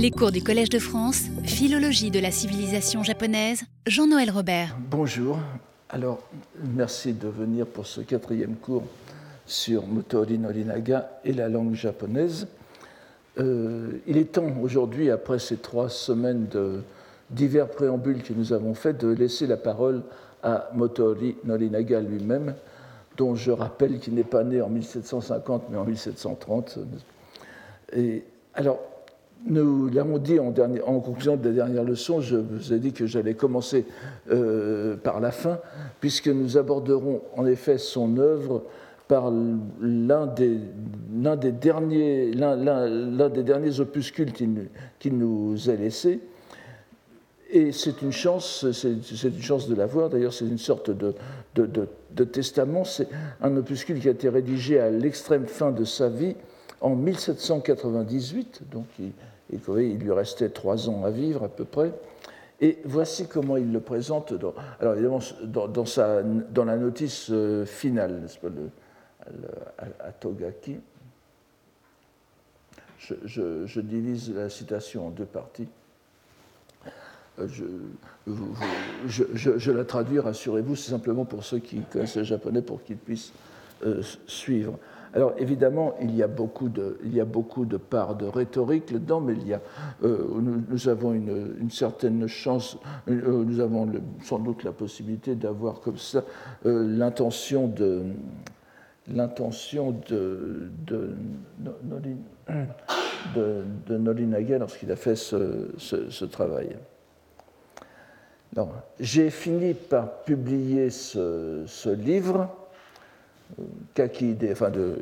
Les cours du Collège de France, Philologie de la civilisation japonaise, Jean-Noël Robert. Bonjour. Alors, merci de venir pour ce quatrième cours sur Motori Norinaga et la langue japonaise. Euh, il est temps aujourd'hui, après ces trois semaines de divers préambules que nous avons faits, de laisser la parole à Motori Norinaga lui-même, dont je rappelle qu'il n'est pas né en 1750 mais en 1730. Et alors, nous l'avons dit en, conclusion de la dernière leçon, je vous ai dit que j'allais commencer euh, par la fin, puisque nous aborderons en effet son œuvre par l'un des, derniers, opuscules qu'il nous a laissé. Et c'est une chance, c'est une chance de l'avoir. D'ailleurs, c'est une sorte de testament. C'est un opuscule qui a été rédigé à l'extrême fin de sa vie, en 1798. Donc, il, lui restait trois ans à vivre à peu près. Et voici comment il le présente. Dans, alors évidemment, dans, la notice euh, finale, n'est-ce pas, à, Togaki. Je, divise la citation en deux parties. Euh, je, je la traduis, rassurez-vous, c'est simplement pour ceux qui connaissent le japonais, pour qu'ils puissent euh, suivre. Alors évidemment, il y a beaucoup de, il y a beaucoup de parts de rhétorique là-dedans, mais il y a, euh, nous, avons une, certaine chance, euh, nous avons sans doute la possibilité d'avoir comme ça euh, l'intention de l'intention de, de, lorsqu'il a fait ce, travail. J'ai fini par publier ce livre Kaki enfin de,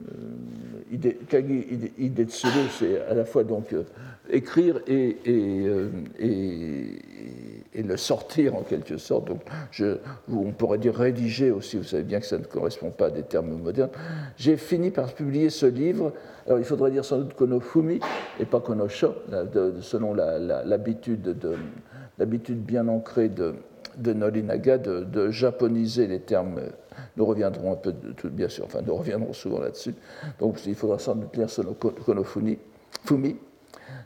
euh, Idetsuru, c'est à la fois donc euh, écrire et, euh, et, le sortir en quelque sorte. Donc, on pourrait dire rédiger aussi, vous savez bien que ça ne correspond pas à des termes modernes. J'ai fini par publier ce livre. Alors, il faudrait dire sans doute Konofumi et pas Konosho, selon l'habitude de, l'habitude bien ancrée de, de Norinaga de, de japoniser les termes nous reviendrons un peu, de, bien sûr, enfin nous reviendrons souvent là-dessus. Donc il faudra sans doute lire Konofumi. Fumi.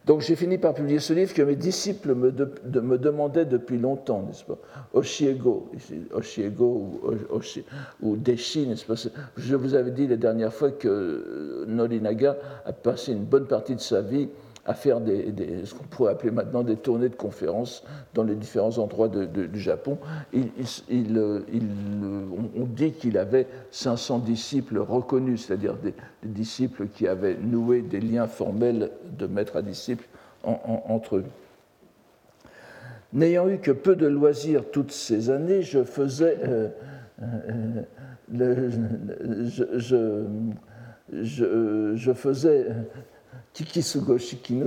Donc j'ai fini par publier ce livre que mes disciples me, demandaient depuis longtemps, n'est-ce pas? Oshiego, Oshiego ou, ou Deshi, n'est-ce pas? Je vous avais dit la dernière fois que Norinaga a passé une bonne partie de sa vie à faire des, ce qu'on pourrait appeler maintenant des tournées de conférences dans les différents endroits du Japon. Il, euh, on dit qu'il avait 500 disciples reconnus, c'est-à-dire des, disciples qui avaient noué des liens formels de maître à disciple entre eux. N'ayant eu que peu de loisirs toutes ces années, je faisais... Euh, euh, je, je, faisais Kikisugo Shikino,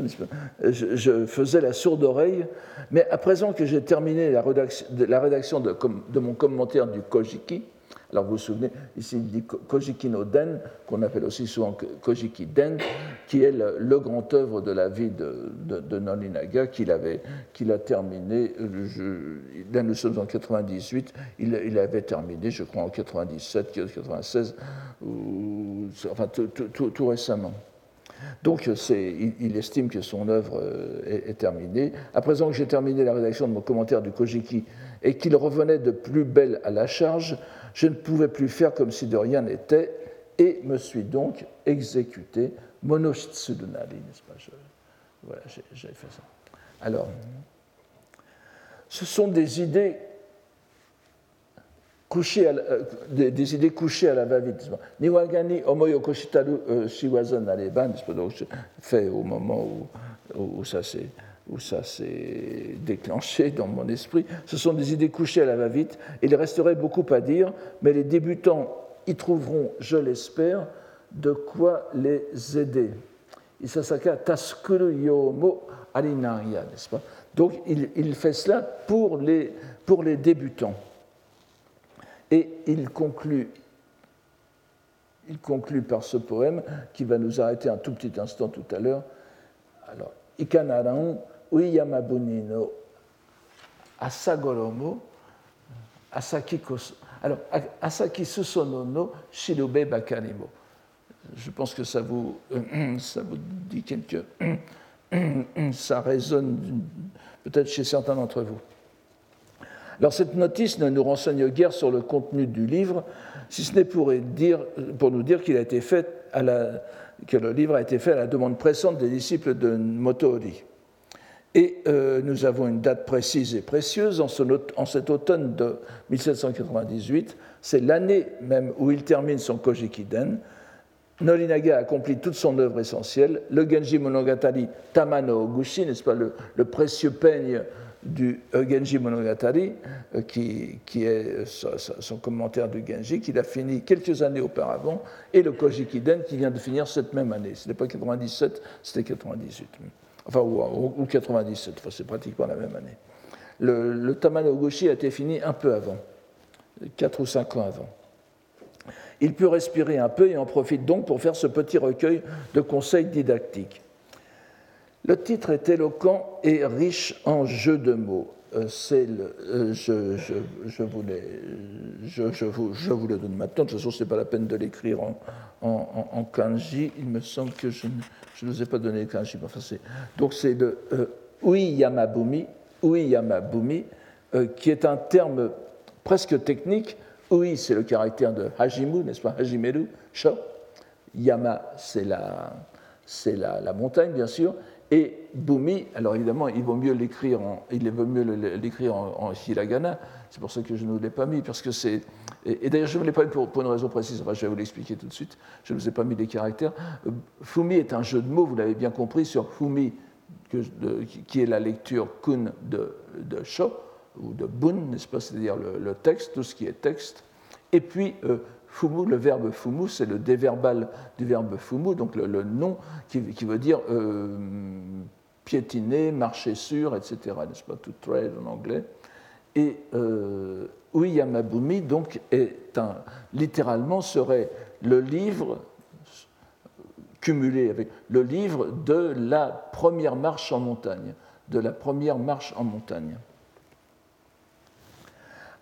je, je, faisais la sourde oreille, mais à présent que j'ai terminé la rédaction, de, mon commentaire du Kojiki, alors vous vous souvenez, ici il dit Kojiki no Den, qu'on appelle aussi souvent Kojiki Den, qui est le, grand œuvre de la vie de, de, de Nolinaga, qu'il a terminé, là nous sommes en 98, il, avait terminé, je crois, en 97, 96, ou, enfin tout récemment. Donc il, estime que son œuvre euh, est, terminée. À présent que j'ai terminé la rédaction de mon commentaire du Kojiki et qu'il revenait de plus belle à la charge, je ne pouvais plus faire comme si de rien n'était et me suis donc exécuté monoshitsudunari, n'est-ce pas Voilà, j'ai fait ça. Alors, ce sont des idées couché euh, des, idées couchées à la va-vite. Niwagani omoyokoshitaru euh, shiwaza nareban, fait au moment où, où ça s'est où ça s'est déclenché dans mon esprit, ce sont des idées couchées à la va-vite. Il resterait beaucoup à dire, mais les débutants y trouveront, je l'espère, de quoi les aider. Isasaka taskuru yomo arinaya, n'est-ce pas? Donc il, il, fait cela pour les, pour les débutants. Et il conclut, il conclut par ce poème qui va nous arrêter un tout petit instant tout à l'heure. Alors, Ikanaran Uyamabuni no Asagoromo Asaki. Alors, Asaki no Bakarimo. Je pense que ça vous, ça vous dit quelque, ça résonne peut-être chez certains d'entre vous. Alors cette notice ne nous renseigne guère sur le contenu du livre, si ce n'est pour, nous dire qu'il a été fait que le livre a été fait à la demande pressante des disciples de Motori. Et euh, nous avons une date précise et précieuse en, cet automne de 1798. C'est l'année même où il termine son Kojikiden. Norinaga accomplit toute son œuvre essentielle. Le Genji Monogatari Tamano Oguchi, n'est-ce pas, le, précieux peigne du euh, Genji Monogatari, euh, qui, est son commentaire du Genji, qu'il a fini quelques années auparavant, et le Kojikiden qui vient de finir cette même année. Ce n'était pas 97, c'était 98 enfin, ou, 97, c'est pratiquement la même année. Le, le Tamanogoshi a été fini un peu avant, 4 ou 5 ans avant. Il peut respirer un peu et en profite donc pour faire ce petit recueil de conseils didactiques. Le titre est éloquent et riche en jeux de mots. Euh, c'est le, euh, je, je, je, vous je, vous, je, vous le donne maintenant. De toute façon, ce n'est pas la peine de l'écrire en, kanji. Il me semble que je ne vous ai pas donné le kanji. Donc, c'est le euh, uiyamabumi euh, qui est un terme presque technique. Ui, c'est le caractère de hajimu, n'est-ce pas? Hajimeru, sho. Yama, c'est la, la, la montagne, bien sûr. Et Bumi, alors évidemment, il vaut mieux l'écrire en, il hiragana. C'est pour ça que je ne vous l'ai pas mis, parce que c'est. Et, d'ailleurs, je ne vous l'ai pas mis pour, une raison précise. je vais vous l'expliquer tout de suite. Je ne vous ai pas mis les caractères. Euh, Fumi est un jeu de mots, vous l'avez bien compris, sur Fumi, qui est la lecture kun de, de Sho ou de Bun, n'est-ce pas? C'est-à-dire le, texte, tout ce qui est texte. Et puis euh, Fumu, le verbe fumu, c'est le déverbal du verbe fumu, donc le, nom qui, veut dire euh, piétiner, marcher sur, etc. N'est-ce pas To trade en anglais. Et euh, Uyamabumi, donc, est un, littéralement, serait le livre cumulé avec le livre de la première marche en montagne, de la première marche en montagne.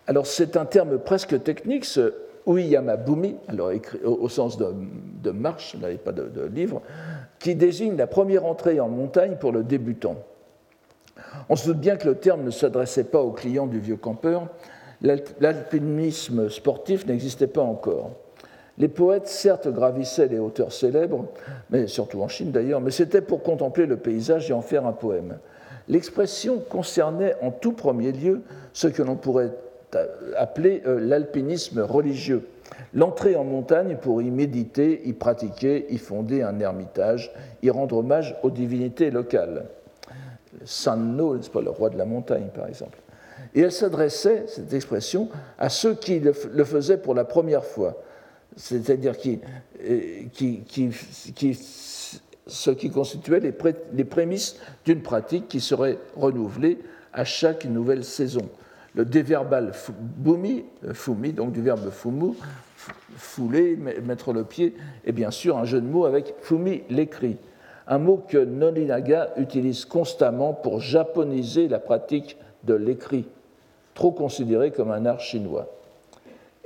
Alors c'est un terme presque technique, Uyamabumi, alors écrit au, sens de, marche, là, pas de, livre, qui désigne la première entrée en montagne pour le débutant. On se doute bien que le terme ne s'adressait pas aux clients du vieux campeur. L'alpinisme sportif n'existait pas encore. Les poètes, certes, gravissaient les hauteurs célèbres, mais surtout en Chine d'ailleurs, mais c'était pour contempler le paysage et en faire un poème. L'expression concernait en tout premier lieu ce que l'on pourrait appelé euh, l'alpinisme religieux. L'entrée en montagne pour y méditer, y pratiquer, y fonder un ermitage, y rendre hommage aux divinités locales. Sanno, n'est-ce pas le roi de la montagne, par exemple. Et elle s'adressait, cette expression, à ceux qui le, faisaient pour la première fois, c'est-à-dire qui, euh, qui, qui, ce qui constituait les prémices d'une pratique qui serait renouvelée à chaque nouvelle saison le déverbal bumi, euh, fumi, donc du verbe fumu, fouler, mettre le pied, et bien sûr un jeu de mots avec fumi, l'écrit, un mot que Nolinaga utilise constamment pour japoniser la pratique de l'écrit, trop considéré comme un art chinois.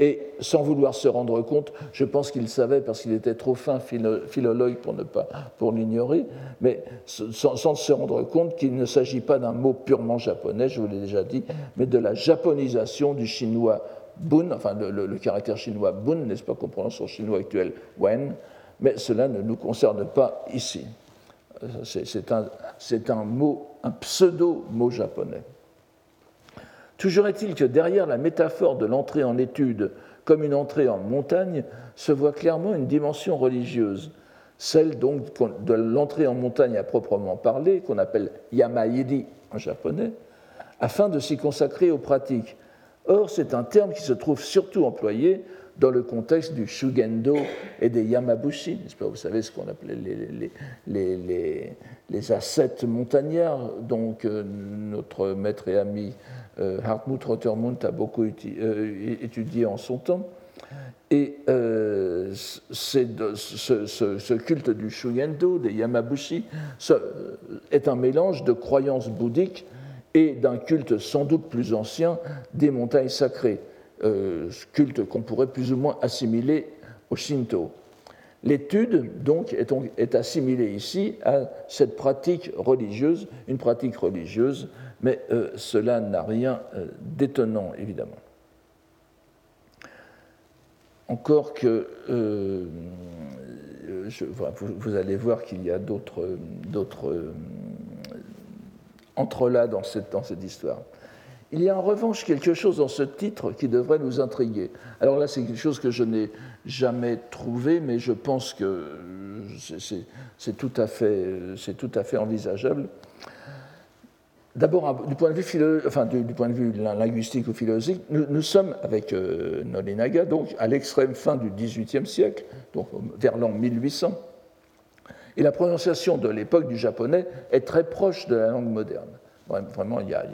Et sans vouloir se rendre compte, je pense qu'il savait parce qu'il était trop fin philologue pour ne pas pour l'ignorer, mais sans, se rendre compte qu'il ne s'agit pas d'un mot purement japonais, je vous l'ai déjà dit, mais de la japonisation du chinois bun, enfin le, caractère chinois bun, n'est-ce pas qu'on prononce en chinois actuel wen, mais cela ne nous concerne pas ici. C'est un, un mot, un pseudo-mot japonais. Toujours est-il que derrière la métaphore de l'entrée en étude comme une entrée en montagne se voit clairement une dimension religieuse, celle donc de l'entrée en montagne à proprement parler, qu'on appelle yamaidi en japonais, afin de s'y consacrer aux pratiques. Or, c'est un terme qui se trouve surtout employé dans le contexte du Shugendo et des Yamabushi, pas? Vous savez ce qu'on appelait les, les, les, ascètes montagnards, donc euh, notre maître et ami euh, Hartmut Rottermund a beaucoup euh, étudié en son temps. Et euh, ce, culte du Shugendo, des Yamabushi, est un mélange de croyances bouddhiques et d'un culte sans doute plus ancien des montagnes sacrées, culte qu'on pourrait plus ou moins assimiler au Shinto. L'étude, donc, est, assimilée ici à cette pratique religieuse, une pratique religieuse, mais euh, cela n'a rien euh, d'étonnant, évidemment. Encore que euh, vous, allez voir qu'il y a d'autres entrelacs dans dans cette histoire. Il y a en revanche quelque chose dans ce titre qui devrait nous intriguer. Alors là, c'est quelque chose que je n'ai jamais trouvé, mais je pense que c'est tout, à fait, envisageable. D'abord, du, point de vue linguistique ou philosophique, nous, sommes avec euh, donc à l'extrême fin du XVIIIe siècle, donc vers l'an 1800, et la prononciation de l'époque du japonais est très proche de la langue moderne. Vraiment, il y a,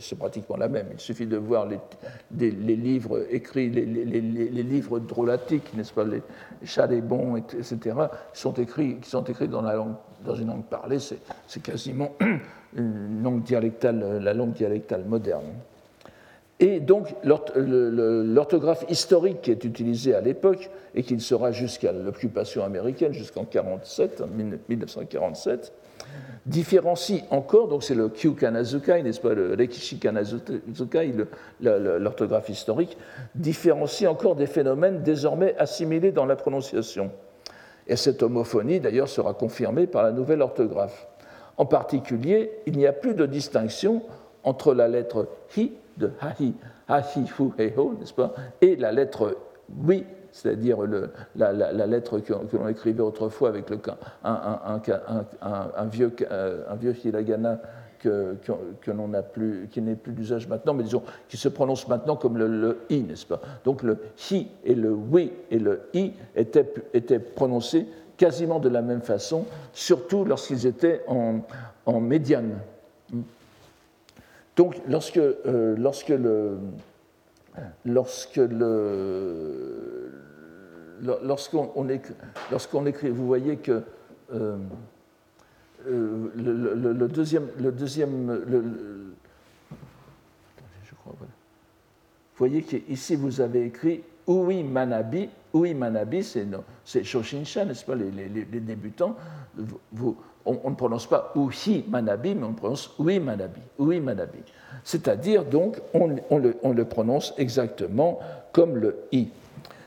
c'est pratiquement la même. Il suffit de voir les, livres écrits, les, livres drôlatiques, n'est-ce pas, les chalets-bons, etc., sont écrits, qui sont écrits dans une langue parlée. C'est quasiment une langue dialectale, la langue dialectale moderne. Et donc, l'orthographe historique qui est utilisée à l'époque, et qui sera jusqu'à l'occupation américaine, jusqu'en 1947, différencie encore, donc c'est le Kyu Kanazukai, n'est-ce pas, le Rekishi Kanazukai, l'orthographe historique, différencie encore des phénomènes désormais assimilés dans la prononciation. Et cette homophonie, d'ailleurs, sera confirmée par la nouvelle orthographe. En particulier, il n'y a plus de distinction entre la lettre hi de hahi, hahi, fu, ho, n'est-ce pas, et la lettre oui c'est-à-dire la, lettre que, l'on écrivait autrefois avec le, un, un, vieux, un vieux hiragana que, qui n'est plus d'usage maintenant, mais disons qui se prononce maintenant comme le, i, n'est-ce pas? Donc le hi et le oui et le i étaient, étaient prononcés quasiment de la même façon, surtout lorsqu'ils étaient en, médiane. Donc lorsque, euh, lorsque le lorsque le, lorsqu'on écrit, vous voyez que euh, euh, le, deuxième, le deuxième voilà. vous voyez qu'ici vous avez écrit Ui Manabi. Ui Manabi, c'est Shoshinsha, n'est-ce pas, les, les, débutants. Vous, on, ne prononce pas Uhi Manabi, mais on prononce Ui Manabi. Ui Manabi. C'est-à-dire, donc, on, le, on, le, prononce exactement comme le I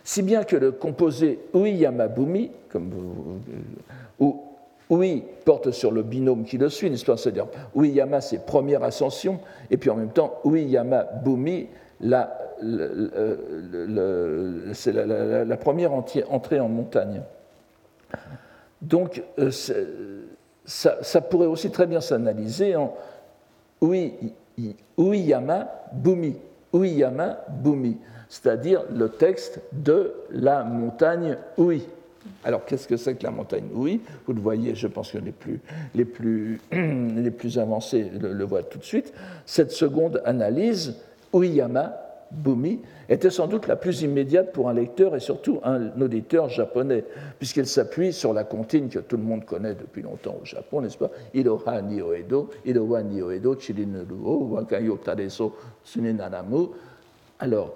si bien que le composé Uiyamabumi, comme où Ui porte sur le binôme qui le suit, n'est-ce pas? C'est-à-dire Uiyama, c'est première ascension, et puis en même temps Uiyamabumi, c'est la, première entrée en montagne. Donc euh, ça, pourrait aussi très bien s'analyser en Uiyama Bumi. Uiyama Bumi c'est-à-dire le texte de la montagne Oui. Alors, qu'est-ce que c'est que la montagne Oui Vous le voyez, je pense que les plus, les plus, les plus avancés le, voient tout de suite. Cette seconde analyse, Uyama Bumi, était sans doute la plus immédiate pour un lecteur et surtout un auditeur japonais, puisqu'elle s'appuie sur la comptine que tout le monde connaît depuis longtemps au Japon, n'est-ce pas? Iroha ni oedo, Iroha ni oedo, chirinuruo, wakayo tareso sunenanamu. Alors,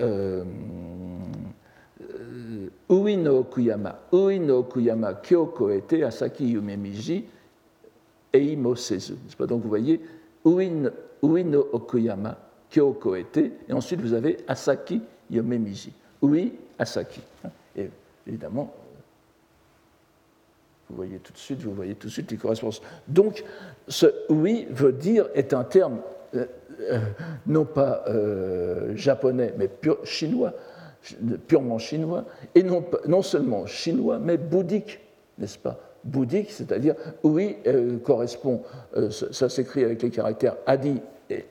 euh, Ui no Okuyama, Ui no Okuyama Kyoko était Asaki Yumemiji Eimo Sezu. Donc vous voyez, Ui no Okuyama Kyoko était, et ensuite vous avez Asaki Yomemiji. Ui, Asaki. Et évidemment, vous voyez tout de suite, vous voyez tout de suite les correspondances. Donc, ce oui veut dire, est un terme euh, euh, non pas euh, japonais, mais chinois, purement chinois, et non, non seulement chinois, mais bouddhique, n'est-ce pas? Bouddhique, c'est-à-dire, oui, correspond, ça, s'écrit avec les caractères adi et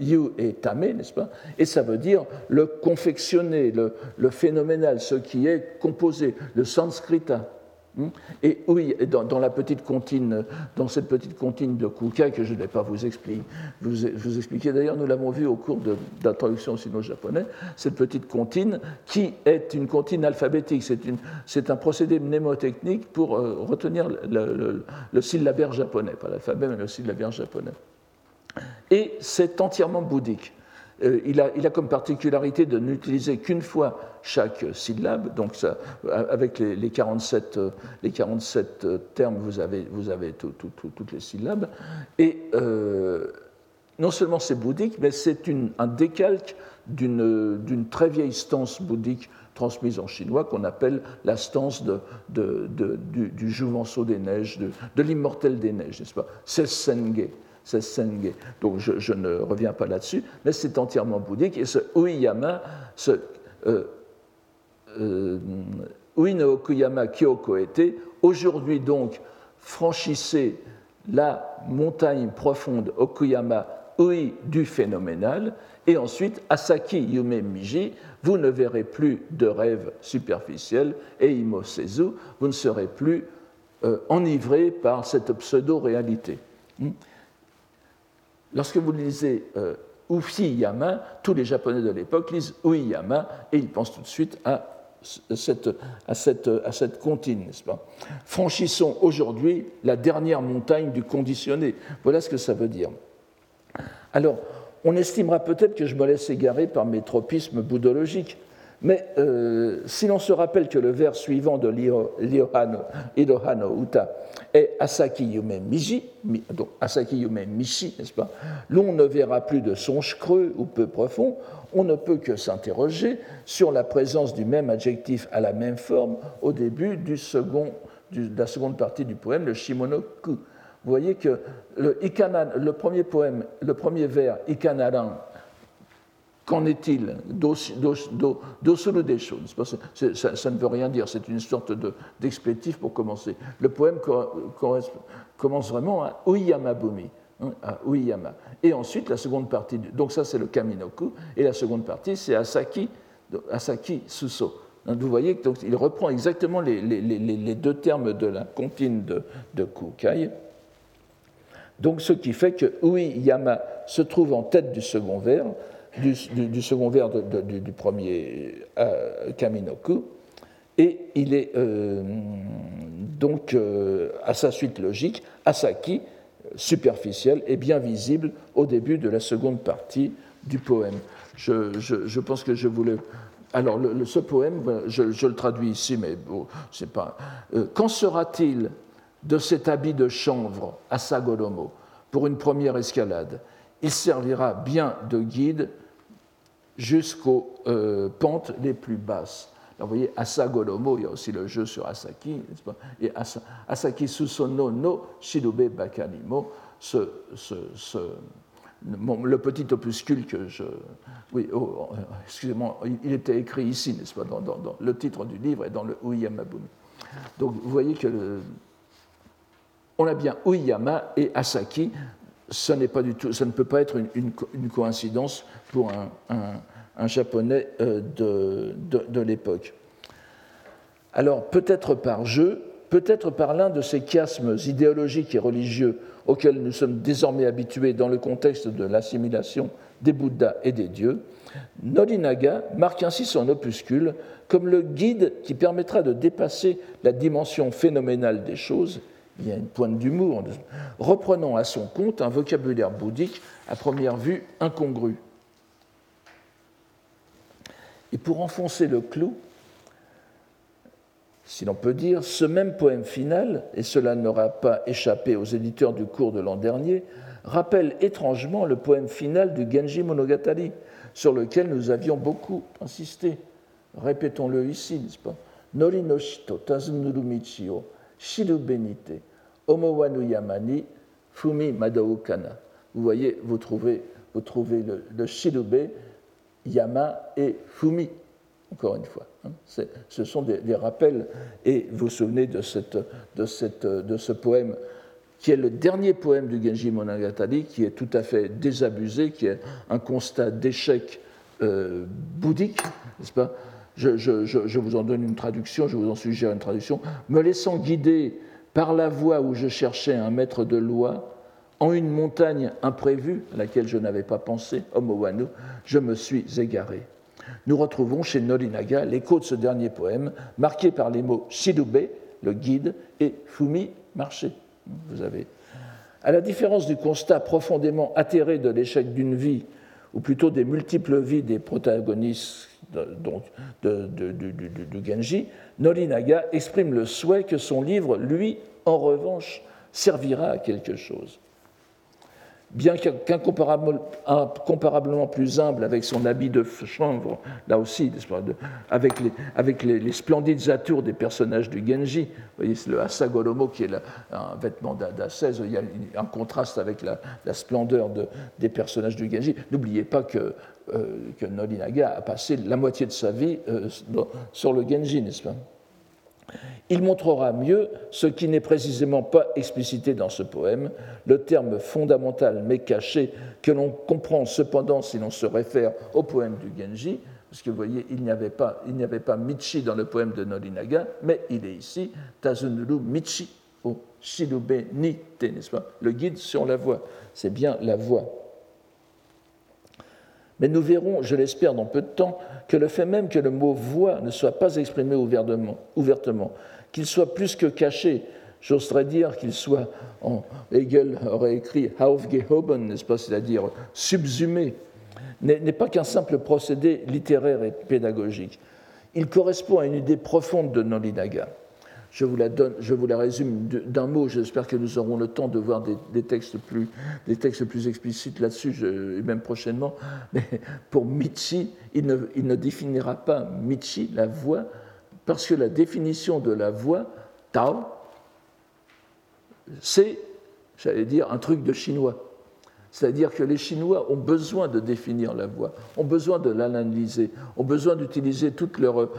yu et tame, n'est-ce pas? Et ça veut dire le confectionner, le, le, phénoménal, ce qui est composé, le sanskrita. Hmm? Et oui, dans, la petite comptine, dans cette petite comptine de Kuka que je ne vais pas vous expliquer, vous, vous d'ailleurs, nous l'avons vu au cours de, l'introduction au sino-japonais, cette petite comptine qui est une comptine alphabétique, c'est un procédé mnémotechnique pour euh, retenir le, le, syllabaire japonais, pas l'alphabet mais le syllabaire japonais. Et c'est entièrement bouddhique. Euh, il, a, comme particularité de n'utiliser qu'une fois chaque syllabe, donc avec les, 47, les 47 termes, vous avez, vous avez toutes les syllabes. Et euh, non seulement c'est bouddhique, mais c'est un décalque d'une très vieille stance bouddhique transmise en chinois qu'on appelle la stance de, du, du, Jouvenceau des neiges, de, l'immortel des neiges, n'est-ce pas? C'est Senge. Donc je, ne reviens pas là-dessus, mais c'est entièrement bouddhique. Et ce Uiyama, ce euh, euh, Uino Okuyama Kyoko était, aujourd'hui donc, franchissez la montagne profonde Okuyama Ui du phénoménal, et ensuite Asaki Yume Miji, vous ne verrez plus de rêves superficiels, et Imosezu, vous ne serez plus euh, enivré par cette pseudo-réalité. Hmm? Lorsque vous lisez euh, Ufi-yama, tous les Japonais de l'époque lisent Ui-yama et ils pensent tout de suite à cette, à à cette comptine, n'est-ce pas? Franchissons aujourd'hui la dernière montagne du conditionné. Voilà ce que ça veut dire. Alors, on estimera peut-être que je me laisse égarer par mes tropismes bouddhologiques, mais euh, si l'on se rappelle que le vers suivant de Irohano Uta est Asaki Yume donc Asaki Yume Mishi, n'est-ce pas? L'on ne verra plus de songe creux ou peu profond, on ne peut que s'interroger sur la présence du même adjectif à la même forme au début du second, de la seconde partie du poème, le Shimonoku. Vous voyez que le, le premier poème, le premier vers, Ikanaran, Qu'en est-il d'Osuru ça, ça ne veut rien dire, c'est une sorte d'explétif pour commencer. Le poème commence vraiment à Uyama Bumi, hein, à Uyama. Et ensuite, la seconde partie, donc ça c'est le Kaminoku, et la seconde partie c'est Asaki, Asaki Suso. vous voyez qu'il reprend exactement les, deux termes de la comptine de, de Kukai. Donc ce qui fait que Uyama se trouve en tête du second vers, du, second vers du, premier euh, Kaminoku, et il est euh, donc euh, à sa suite logique, Asaki, superficiel et bien visible au début de la seconde partie du poème. Je, pense que je voulais. Alors, ce poème, ben, je, le traduis ici, mais bon, c'est pas. Qu'en sera-t-il de cet habit de chanvre à Sagolomo pour une première escalade? Il servira bien de guide jusqu'aux euh, pentes les plus basses. Alors, vous voyez, Asagolomo, il y a aussi le jeu sur Asaki, pas? Et Asaki Susono no Shirube Bakanimo, ce, ce, le petit opuscule que je. Oui, oh, oh, excusez-moi, il était écrit ici, n'est-ce pas, dans, dans, le titre du livre et dans le Uyamabumi. Donc, vous voyez que on a bien Uyama et Asaki ça ne peut pas être une, coïncidence pour un, japonais euh, de, l'époque. Alors, peut-être par jeu, peut-être par l'un de ces chiasmes idéologiques et religieux auxquels nous sommes désormais habitués dans le contexte de l'assimilation des Bouddhas et des dieux, Norinaga marque ainsi son opuscule comme le guide qui permettra de dépasser la dimension phénoménale des choses il y a une pointe d'humour, reprenant à son compte un vocabulaire bouddhique à première vue incongru. Et pour enfoncer le clou, si l'on peut dire, ce même poème final, et cela n'aura pas échappé aux éditeurs du cours de l'an dernier, rappelle étrangement le poème final du Genji Monogatari, sur lequel nous avions beaucoup insisté. Répétons-le ici, n'est-ce pas? Nori no Shiru Benite, Omowanu Yamani, Fumi Kana. Vous voyez, vous trouvez, le, le Yama et Fumi, encore une fois. Hein. Ce sont des, rappels, et vous vous souvenez de ce poème qui est le dernier poème du Genji Monogatari, qui est tout à fait désabusé, qui est un constat d'échec euh, bouddhique, n'est-ce pas? Je, vous en donne une traduction, je vous en suggère une traduction, me laissant guider par la voie où je cherchais un maître de loi, en une montagne imprévue à laquelle je n'avais pas pensé, Omowanu, je me suis égaré. Nous retrouvons chez Norinaga l'écho de ce dernier poème, marqué par les mots Shidube, le guide, et Fumi, marché. Vous avez. À la différence du constat profondément atterré de l'échec d'une vie ou plutôt des multiples vies des protagonistes donc, du Genji, Norinaga exprime le souhait que son livre, lui, en revanche, servira à quelque chose bien qu'incomparablement plus humble avec son habit de chambre, là aussi, avec les, avec les, splendides atours des personnages du Genji. Vous voyez, le Asagoromo qui est un vêtement d'ascèse, il y a un contraste avec la, splendeur de, des personnages du Genji. N'oubliez pas que, euh, que Norinaga a passé la moitié de sa vie euh, sur le Genji, n'est-ce pas? Il montrera mieux ce qui n'est précisément pas explicité dans ce poème, le terme fondamental mais caché que l'on comprend cependant si l'on se réfère au poème du Genji, parce que vous voyez, il n'y avait pas, Michi dans le poème de Norinaga, mais il est ici Tazunuru Michi au Shirube Nite, n'est-ce pas? Le guide sur la voie, c'est bien la voie. Mais nous verrons, je l'espère dans peu de temps, que le fait même que le mot voix ne soit pas exprimé ouvertement, qu'il soit plus que caché, j'oserais dire qu'il soit, en, Hegel aurait écrit aufgehoben, n'est-ce pas, c'est-à-dire subsumé, n'est pas qu'un simple procédé littéraire et pédagogique. Il correspond à une idée profonde de Nolinaga. Je vous la, résume d'un mot. J'espère que nous aurons le temps de voir des, textes, plus, des textes plus explicites là-dessus, et même prochainement. Mais pour Michi, il ne, il ne définira pas Michi, la voix, parce que la définition de la voix, Tao, c'est, j'allais dire, un truc de chinois. C'est-à-dire que les Chinois ont besoin de définir la voix, ont besoin de l'analyser, ont besoin d'utiliser toutes leurs,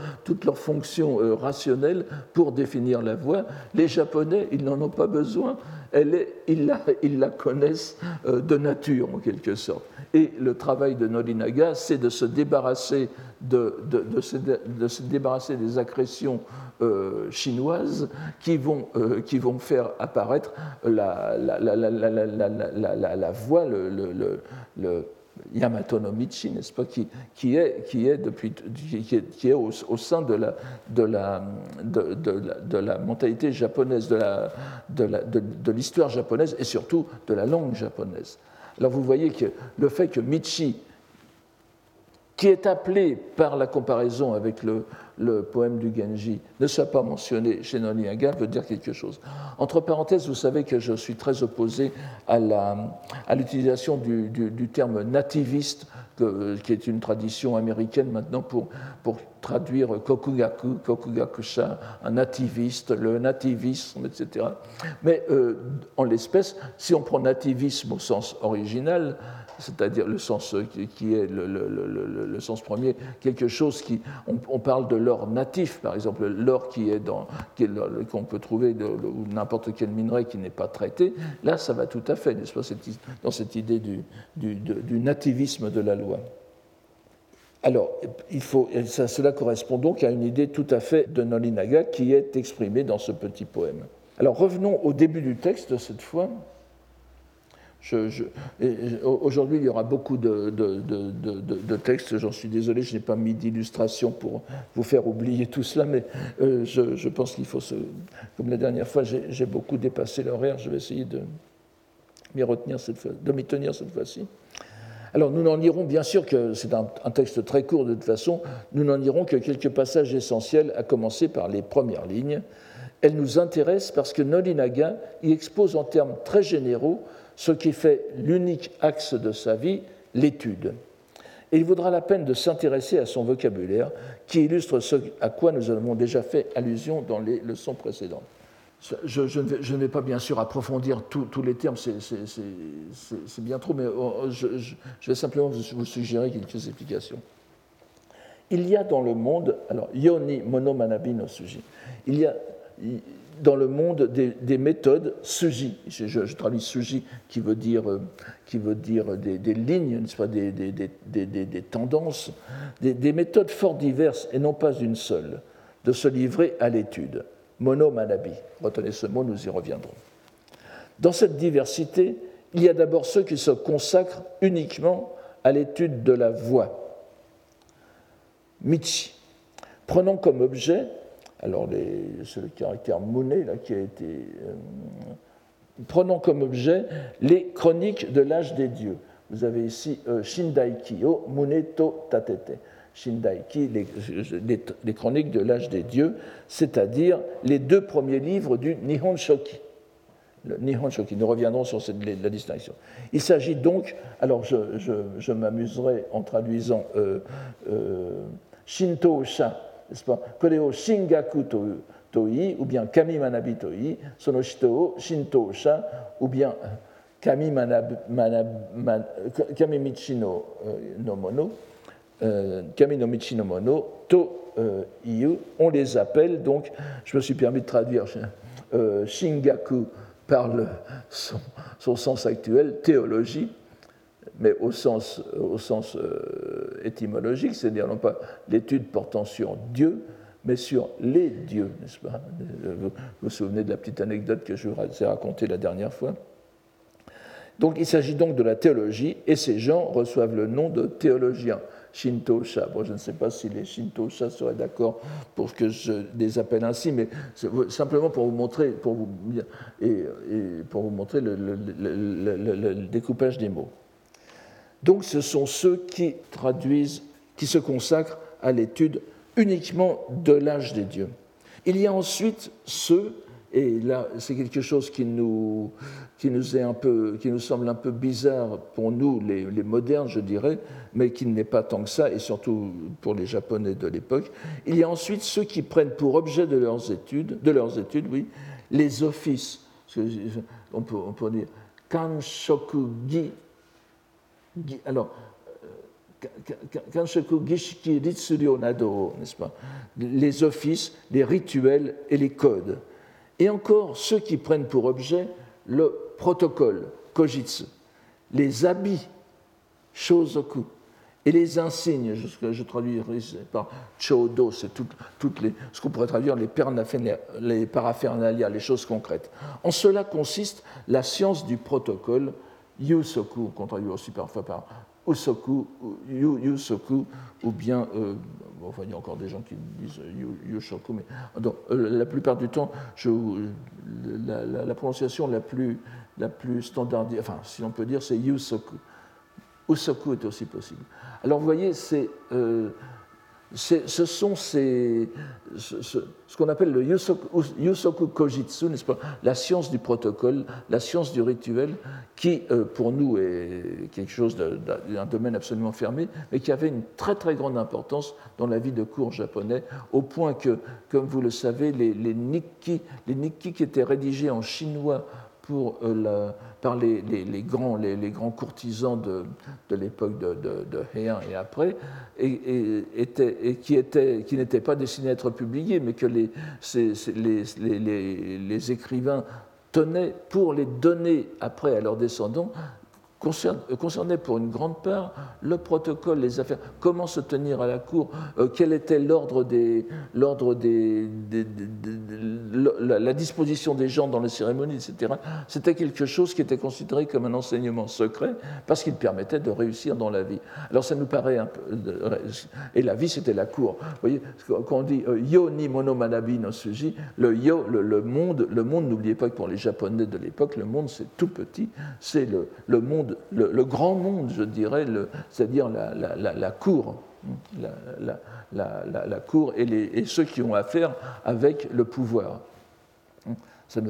fonctions euh, rationnelles pour définir la voix. Les Japonais, ils n'en ont pas besoin, Elle est, ils, la, ils, la, connaissent euh, de nature en quelque sorte. Et le travail de Norinaga, c'est de se débarrasser, de, de, se, de se débarrasser des accrétions euh, chinoises qui vont, euh, qui vont faire apparaître la, la, la, la voie, le, le, le Yamato no Michi, n'est-ce pas, qui, qui, est, qui, est, depuis, qui est, au, au, sein de la, de, la, de, de la mentalité japonaise, de l'histoire japonaise et surtout de la langue japonaise. Alors vous voyez que le fait que Michi, qui est appelé par la comparaison avec le, le poème du Genji ne soit pas mentionné chez Noniaga veut dire quelque chose. Entre parenthèses, vous savez que je suis très opposé à l'utilisation à du, du, du, terme nativiste, qui est une tradition américaine maintenant pour, pour traduire kokugaku, kokugakusha, un nativiste, le nativisme, etc. Mais euh, en l'espèce, si on prend nativisme au sens original, c'est-à-dire le sens qui est le, sens premier, quelque chose qui, on, parle de l'or natif, par exemple, l'or qui est dans, qu'on peut trouver de, n'importe quel minerai qui n'est pas traité, là, ça va tout à fait, n'est-ce pas, dans cette idée du, nativisme de la loi. Alors, il faut, cela correspond donc à une idée tout à fait de Nolinaga qui est exprimée dans ce petit poème. Alors, revenons au début du texte cette fois. Aujourd'hui, il y aura beaucoup de, textes. J'en suis désolé, je n'ai pas mis d'illustration pour vous faire oublier tout cela, mais euh, je, pense qu'il faut. Comme la dernière fois, j'ai beaucoup dépassé l'horaire. Je vais essayer de m'y retenir cette fois, de m'y tenir cette fois-ci. Alors, nous n'en lirons, bien sûr que c'est un, un, texte très court de toute façon, nous n'en lirons que quelques passages essentiels, à commencer par les premières lignes. Elles nous intéressent parce que Nolinaga y expose en termes très généraux ce qui fait l'unique axe de sa vie, l'étude. Et il vaudra la peine de s'intéresser à son vocabulaire, qui illustre ce à quoi nous avons déjà fait allusion dans les leçons précédentes. Je, ne, vais, pas bien sûr approfondir tous les termes, c'est bien trop, mais oh, oh, je, vais simplement vous, suggérer quelques explications. Il y a dans le monde, alors yoni monomanabi no suji, il y a dans le monde des, méthodes suji. Je, traduis suji qui veut dire, euh, qui veut dire des, lignes, pas, des, des, tendances, des, méthodes fort diverses et non pas une seule, de se livrer à l'étude. Monomanabi. Retenez ce mot, nous y reviendrons. Dans cette diversité, il y a d'abord ceux qui se consacrent uniquement à l'étude de la voix. Michi, prenant comme objet alors, c'est le caractère monnaie là, qui a été. Euh, prenons comme objet les chroniques de l'âge des dieux. vous avez ici Shindaiki o Muneto Tatete. Shindaiki, les, les, chroniques de l'âge des dieux, c'est-à-dire les deux premiers livres du Nihon Shoki. Le Nihon Shoki, nous reviendrons sur la distinction. Il s'agit donc, alors je, m'amuserai en traduisant euh, euh, Shinto Sha, Koreo Shingaku Toi, ou bien Kami Manabi Toi, Sonoshito Shinto Sha, ou bien Kami, Manab, Kami Michino no Mono, euh, Kami no Michi no Mono, To euh, Iyu, on les appelle donc, je me suis permis de traduire euh, Shingaku par son, sens actuel, théologie, mais au sens, au euh, étymologique, c'est-à-dire non pas l'étude portant sur Dieu, mais sur les dieux, n'est-ce pas? Vous, vous souvenez de la petite anecdote que je vous ai racontée la dernière fois? Donc il s'agit donc de la théologie, et ces gens reçoivent le nom de théologiens. Shintosha. Bon, je ne sais pas si les Shintosha seraient d'accord pour que je les appelle ainsi, mais simplement pour vous montrer, pour vous, et, pour vous montrer le, découpage des mots. Donc ce sont ceux qui traduisent, qui se consacrent à l'étude uniquement de l'âge des dieux. Il y a ensuite ceux et là, c'est quelque chose qui nous, est un peu, qui nous semble un peu bizarre pour nous, les, modernes, je dirais, mais qui n'est pas tant que ça, et surtout pour les Japonais de l'époque. Il y a ensuite ceux qui prennent pour objet de leurs études, de leurs études oui, les offices. On peut, on peut dire kanshoku gi. Alors, kanshoku gishiki ritsuryo nado, n'est-ce pas? Les offices, les rituels et les codes. Et encore ceux qui prennent pour objet le protocole, kojitsu, les habits, shozoku, et les insignes, que je traduis par chodo, c'est toutes, les, ce qu'on pourrait traduire les, les paraphernalia, les choses concrètes. En cela consiste la science du protocole, yusoku, qu'on traduit aussi parfois par usoku, yusoku, ou bien euh, enfin, il y a encore des gens qui disent Yushoku, mais euh, la plupart du temps, la, prononciation la plus, la plus standardisée, enfin, si on peut dire, c'est Yusoku. Usoku est aussi possible. Alors, vous voyez, c'est. Euh, ce sont ce, qu'on appelle le yusoku, kojitsu, n'est-ce pas, la science du protocole, la science du rituel, qui euh, pour nous est quelque chose d'un domaine absolument fermé, mais qui avait une très très grande importance dans la vie de cours japonais, au point que, comme vous le savez, les nikki, les nikki qui étaient rédigés en chinois euh, par les, grands, les, grands, courtisans de, l'époque de, de, et après, et, et, qui, étaient, qui n'étaient pas destinés à être publiés, mais que les, les, écrivains tenaient pour les donner après à leurs descendants concernait pour une grande part le protocole, les affaires, comment se tenir à la cour, euh, quel était l'ordre des, l'ordre des, la, disposition des gens dans les cérémonies, etc. C'était quelque chose qui était considéré comme un enseignement secret parce qu'il permettait de réussir dans la vie. Alors ça nous paraît un peu, et la vie c'était la cour. Vous voyez, quand on dit euh, yo ni mono manabi no suji, le yo, le, monde, le monde, n'oubliez pas que pour les Japonais de l'époque, le monde c'est tout petit, c'est le, le monde le, grand monde, je dirais, c'est-à-dire la, cour, la, cour et, ceux qui ont affaire avec le pouvoir. Ça,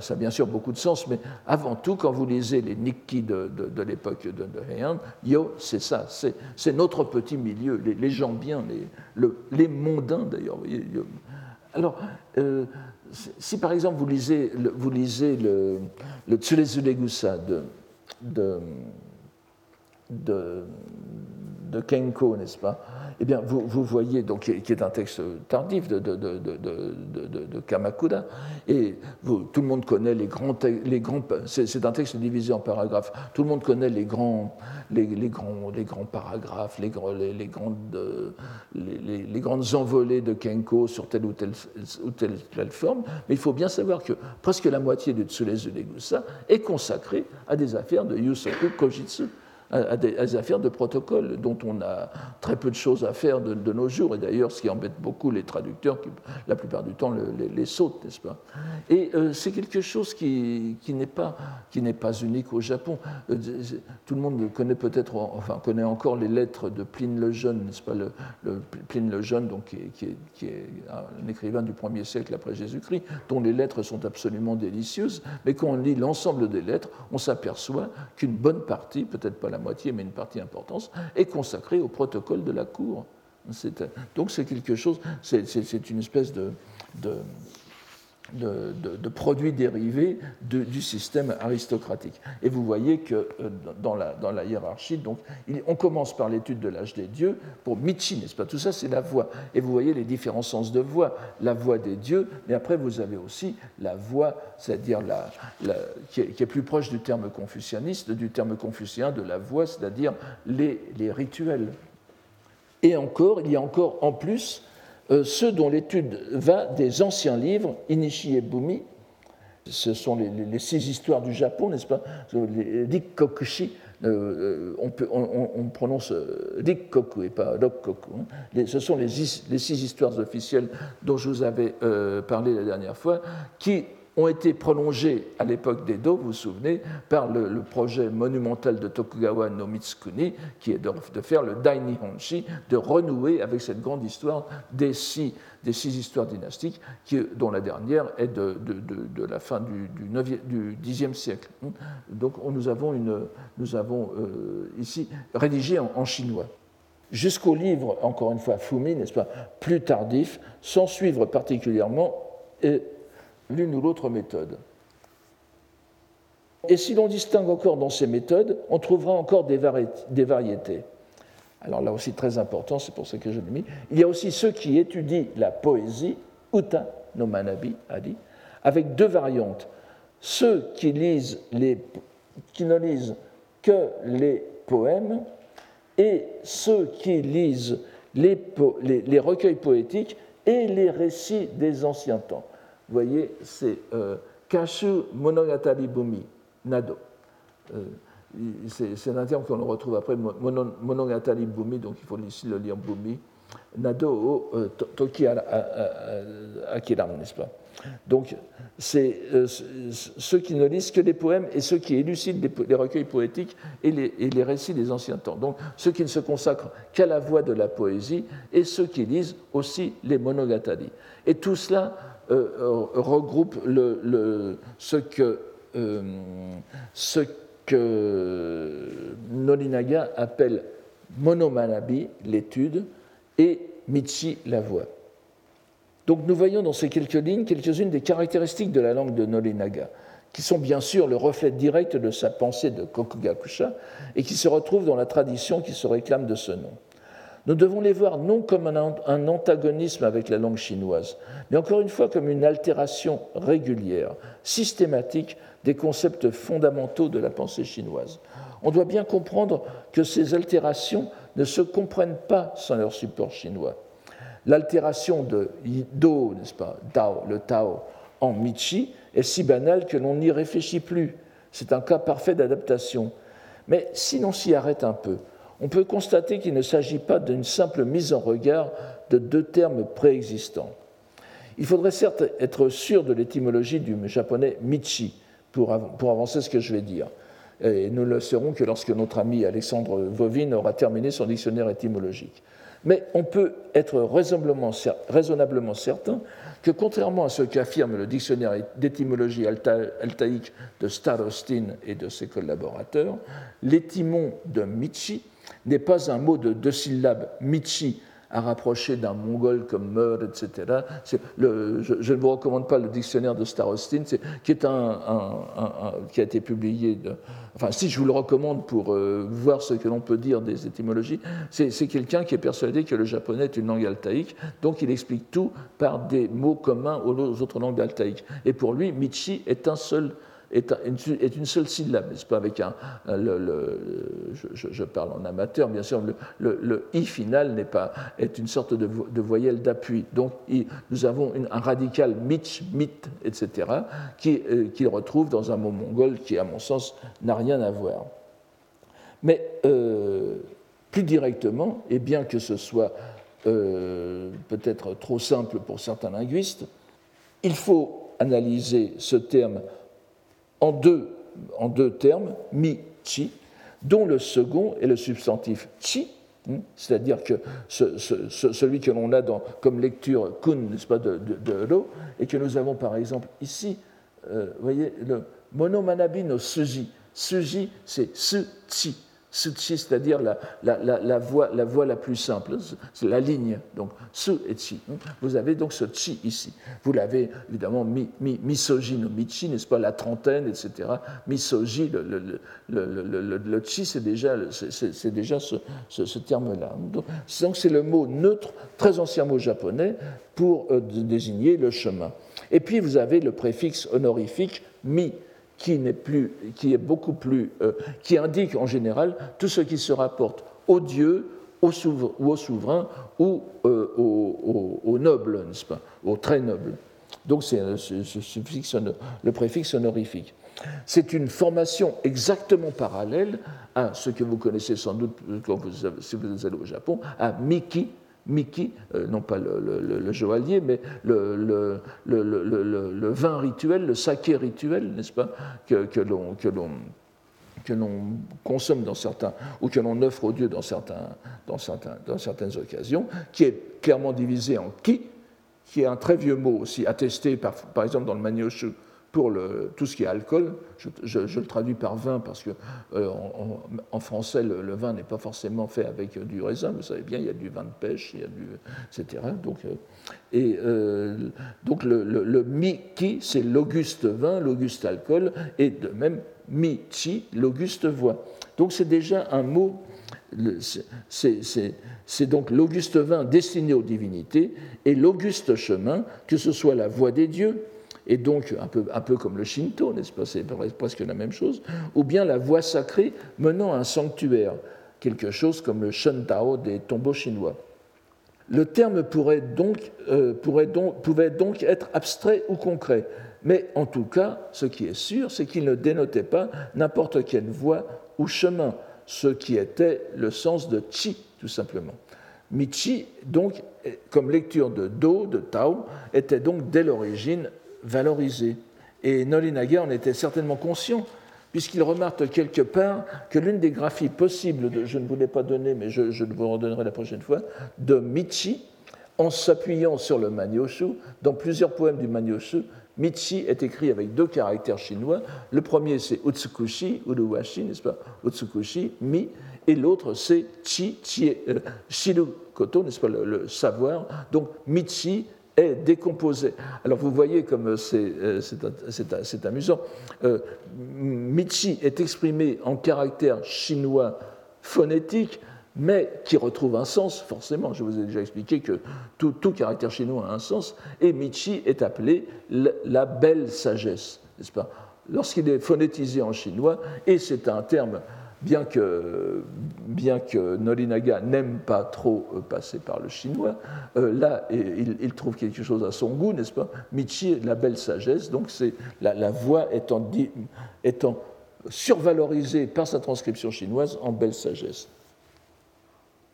ça, a bien sûr beaucoup de sens, mais avant tout, quand vous lisez les Nikki de, l'époque de, de Heian, yo, c'est ça, c'est notre petit milieu, les, gens bien, les, les mondains d'ailleurs. Alors, euh, si par exemple vous lisez, le, vous lisez le, le Tsulezulegusa de, de, de, de Kenko, n'est-ce pas? Eh bien, vous, voyez, donc, qui est un texte tardif de, Kamakura, et tout le monde connaît les grands, c'est un texte divisé en paragraphes, tout le monde connaît les grands, les, grands, les grands paragraphes, les, les, grandes, les, grandes envolées de Kenko sur telle ou telle, ou telle, forme, mais il faut bien savoir que presque la moitié de Tsulezu Negusa est consacrée à des affaires de Yusoku Kojitsu. À, des, affaires de protocole dont on a très peu de choses à faire de, nos jours, et d'ailleurs ce qui embête beaucoup les traducteurs, qui la plupart du temps les, sautent, n'est-ce pas? Et euh, c'est quelque chose qui, qui n'est pas, pas, unique au Japon. Euh, tout le monde connaît peut-être, enfin connaît encore les lettres de Pline le Jeune, n'est-ce pas? Le, Pline le Jeune, donc, qui, est, qui, est, un écrivain du 1er siècle après Jésus-Christ, dont les lettres sont absolument délicieuses, mais quand on lit l'ensemble des lettres, on s'aperçoit qu'une bonne partie, peut-être pas moitié, mais une partie importante, est consacrée au protocole de la Cour. Donc c'est quelque chose, c'est une espèce de de, produits dérivés du système aristocratique. Et vous voyez que euh, dans la, dans la hiérarchie, donc, on commence par l'étude de l'âge des dieux pour Michi, n'est-ce pas? Tout ça, c'est la voix. Et vous voyez les différents sens de voix. La voix des dieux, mais après, vous avez aussi la voix, c'est-à-dire la, qui, est, plus proche du terme confucianiste, du terme confucien de la voix, c'est-à-dire les, les rituels. Et encore, il y a encore en plus ceux dont l'étude va des anciens livres, Inishi et Bumi, ce sont les, six histoires du Japon, n'est-ce pas? Les Rikkokushi, euh, on, on, prononce euh, Rikkoku et pas Rokkoku. Hein. ce sont les, six histoires officielles dont je vous avais parlé la dernière fois, qui ont été prolongés à l'époque d'Edo, vous vous souvenez, par le, projet monumental de Tokugawa no Mitsukuni, qui est de, faire le Daini Honshi, de renouer avec cette grande histoire des six, histoires dynastiques, dont la dernière est de, la fin du, du, siècle. Donc nous avons, euh, ici rédigé en, chinois jusqu'au livre, encore une fois, Fumi, n'est-ce pas, plus tardif, sans suivre particulièrement et l'une ou l'autre méthode. Et si l'on distingue encore dans ces méthodes, on trouvera encore des, variétés. Alors là aussi très important, c'est pour ça que je l'ai mis. Il y a aussi ceux qui étudient la poésie, uta no manabi, dit, avec deux variantes. Ceux qui, lisent les, qui ne lisent que les poèmes et ceux qui lisent les recueils poétiques et les récits des anciens temps. Vous voyez, c'est euh, Kashu Monogatari Bumi, Nado. Euh, c'est un terme qu'on retrouve après, Monogatari Bumi, donc il faut ici le lire Bumi. Nado euh, Toki Akiram, n'est-ce pas? Donc, c'est euh, ceux qui ne lisent que les poèmes et ceux qui élucident les, recueils poétiques et les, récits des anciens temps. Donc, ceux qui ne se consacrent qu'à la voix de la poésie et ceux qui lisent aussi les monogatari. Et tout cela regroupe le, ce, que, euh, ce appelle monomanabi, l'étude, et Michi, la voix. Donc nous voyons dans ces quelques lignes quelques-unes des caractéristiques de la langue de Nolinaga, qui sont bien sûr le reflet direct de sa pensée de Kokugakusha et qui se retrouvent dans la tradition qui se réclame de ce nom. Nous devons les voir non comme un antagonisme avec la langue chinoise, mais encore une fois comme une altération régulière, systématique des concepts fondamentaux de la pensée chinoise. On doit bien comprendre que ces altérations ne se comprennent pas sans leur support chinois. L'altération de Do, n'est-ce pas, Dao, le Tao, en Michi est si banale que l'on n'y réfléchit plus. C'est un cas parfait d'adaptation. Mais si l'on s'y arrête un peu, on peut constater qu'il ne s'agit pas d'une simple mise en regard de deux termes préexistants. Il faudrait certes être sûr de l'étymologie du japonais michi pour, avancer ce que je vais dire. Et nous le saurons que lorsque notre ami Alexandre Vovin aura terminé son dictionnaire étymologique. Mais on peut être raisonnablement, raisonnablement certain que contrairement à ce qu'affirme le dictionnaire d'étymologie altaïque de Starostin et de ses collaborateurs, l'étymon de Michi n'est pas un mot de deux syllabes, Michi, à rapprocher d'un mongol comme Meur, etc. Je, ne vous recommande pas le dictionnaire de Starostin, qui, a été publié. Enfin, si je vous le recommande pour euh, voir ce que l'on peut dire des étymologies, c'est quelqu'un qui est persuadé que le japonais est une langue altaïque, donc il explique tout par des mots communs aux autres langues altaïques. Et pour lui, Michi est un seul est, une seule syllabe, n'est-ce pas Avec un, je, parle en amateur, bien sûr, le, i final n'est pas est une sorte de, voyelle d'appui. Donc, nous avons un radical mitch, mit, etc., qui, euh, qu'il retrouve dans un mot mongol qui, à mon sens, n'a rien à voir. Mais euh, plus directement, et bien que ce soit euh, peut-être trop simple pour certains linguistes, il faut analyser ce terme en deux, en deux termes, mi-chi, dont le second est le substantif chi, hein, c'est-à-dire que celui que l'on a comme lecture kun, pas, de, de, et que nous avons par exemple ici, euh, vous voyez, le monomanabi no suji. Suji, c'est su-chi c'est-à-dire la, voie, la plus simple, c'est la ligne, donc su et chi. Vous avez donc ce chi ici. Vous l'avez évidemment mi, mi, michi, n'est-ce pas, la trentaine, etc. Misogi, le, le, chi, c'est déjà, ce, terme-là. Donc c'est le mot neutre, très ancien mot japonais, pour euh, désigner le chemin. Et puis vous avez le préfixe honorifique mi qui, est beaucoup plus, euh, qui indique en général tout ce qui se rapporte au Dieu, au souverain, ou au souverain ou euh, au, noble, n'est-ce pas, au très noble. Donc c'est le préfixe honorifique. C'est une formation exactement parallèle à ce que vous connaissez sans doute quand vous, si vous allé au Japon, à Miki, Miki, euh, non pas le, joaillier, mais le, vin rituel, le saké rituel, n'est-ce pas, que, que l'on que l'on consomme dans certains, ou que l'on offre aux dieux dans, certains, dans, certains, dans certaines occasions, qui est clairement divisé en ki, qui est un très vieux mot aussi, attesté par, par exemple dans le Manyoshu pour tout ce qui est alcool. Je, le traduis par vin parce que euh, en, français, le, vin n'est pas forcément fait avec du raisin. Vous savez bien, il y a du vin de pêche, il y a du, etc. Donc, euh, euh, donc le, mi-ki, c'est l'auguste vin, l'auguste alcool, et de même mi-chi, l'auguste voix. Donc c'est déjà un mot. C'est donc l'auguste vin destiné aux divinités et l'auguste chemin, que ce soit la voix des dieux, et donc un peu, un peu comme le Shinto, n'est-ce pas, c'est presque la même chose, ou bien la voie sacrée menant à un sanctuaire, quelque chose comme le Shentao des tombeaux chinois. Le terme pourrait donc, euh, pourrait donc, pouvait donc être abstrait ou concret, mais en tout cas, ce qui est sûr, c'est qu'il ne dénotait pas n'importe quelle voie ou chemin, ce qui était le sens de chi, tout simplement. Michi, donc, comme lecture de Do, de Tao, était donc dès l'origine valorisé. Et Nolinaga en était certainement conscient, puisqu'il remarque quelque part que l'une des graphies possibles, je ne vous l'ai pas donné, mais je, je vous redonnerai la prochaine fois, de Michi, en s'appuyant sur le Manyoshu, dans plusieurs poèmes du Manyoshu, Michi est écrit avec deux caractères chinois. Le premier, c'est Utsukushi, Uruwashi, n'est-ce pas? Utsukushi, Mi, et l'autre, c'est Chi, chi euh, Koto, n'est-ce pas? Le, le, savoir. Donc, Michi est décomposé. Alors vous voyez comme c'est euh, amusant. Euh, Michi est exprimé en caractère chinois phonétique, mais qui retrouve un sens, forcément. Je vous ai déjà expliqué que tout, caractère chinois a un sens, et Michi est appelé la belle sagesse, n'est-ce pas? Lorsqu'il est phonétisé en chinois, et c'est un terme bien que, Norinaga n'aime pas trop euh, passer par le chinois, euh, là, il, trouve quelque chose à son goût, n'est-ce pas? Michi, la belle sagesse, donc c'est la, voix étant, étant survalorisée par sa transcription chinoise en belle sagesse.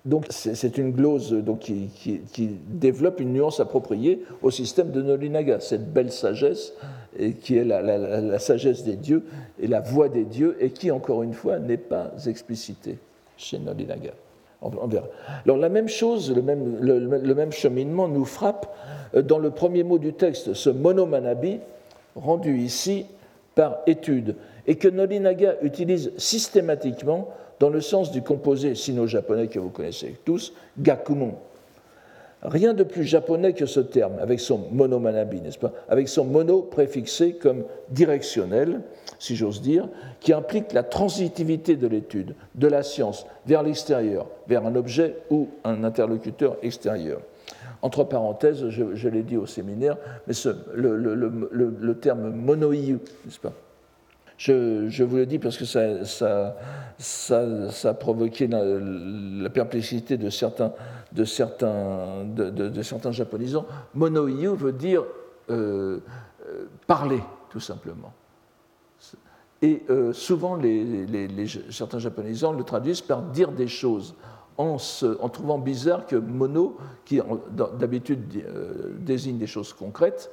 Donc c'est une glose donc, qui, développe une nuance appropriée au système de Nolinaga, cette belle sagesse et qui est la, sagesse des dieux et la voix des dieux et qui, encore une fois, n'est pas explicitée chez Nolinaga. On verra. Alors la même chose, le même, le même, cheminement nous frappe euh, dans le premier mot du texte, ce monomanabi, rendu ici par étude, et que Nolinaga utilise systématiquement dans le sens du composé sino-japonais que vous connaissez tous, gakumon. Rien de plus japonais que ce terme, avec son monomanabi, n'est-ce pas? Avec son mono préfixé comme directionnel, si j'ose dire, qui implique la transitivité de l'étude, de la science, vers l'extérieur, vers un objet ou un interlocuteur extérieur. Entre parenthèses, je, l'ai dit au séminaire, mais le, le, le, le, terme monoïu, n'est-ce pas? Je, vous le dis parce que ça, ça, a provoqué la, perplexité de certains, de certains, de, veut dire euh, euh, parler, tout simplement. Et euh, souvent, certains japonisants le traduisent par dire des choses, en, en trouvant bizarre que mono, qui d'habitude désigne des choses concrètes,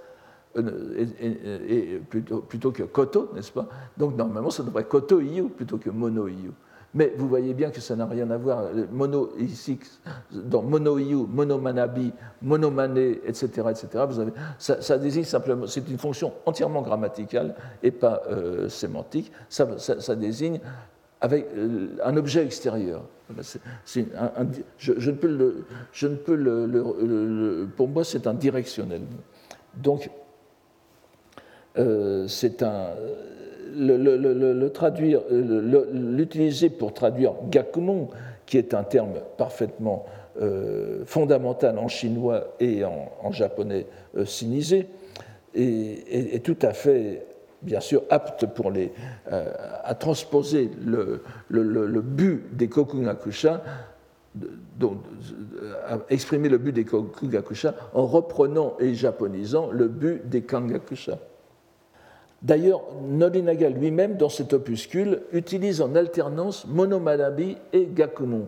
et, plutôt, plutôt, que koto, n'est-ce pas? Donc normalement, ça devrait être koto iyu plutôt que mono iyu. Mais vous voyez bien que ça n'a rien à voir. Mono, ici, dans mono-iu, monomanabi, monomane, etc., etc., vous avez, ça, désigne simplement, c'est une fonction entièrement grammaticale et pas euh, sémantique. Ça, désigne avec euh, un objet extérieur. je, ne peux je ne peux le, pour moi, c'est un directionnel. Donc, euh, c'est un le, traduire, l'utiliser pour traduire gakumon, qui est un terme parfaitement euh, fondamental en chinois et en, japonais euh, sinisé, est, tout à fait, bien sûr, apte euh, à transposer le, but des kokugakusha exprimer le but des kokugakusha en reprenant et japonisant le but des kangakusha. D'ailleurs, Norinaga lui-même, dans cet opuscule, utilise en alternance monomanabi et gakumon.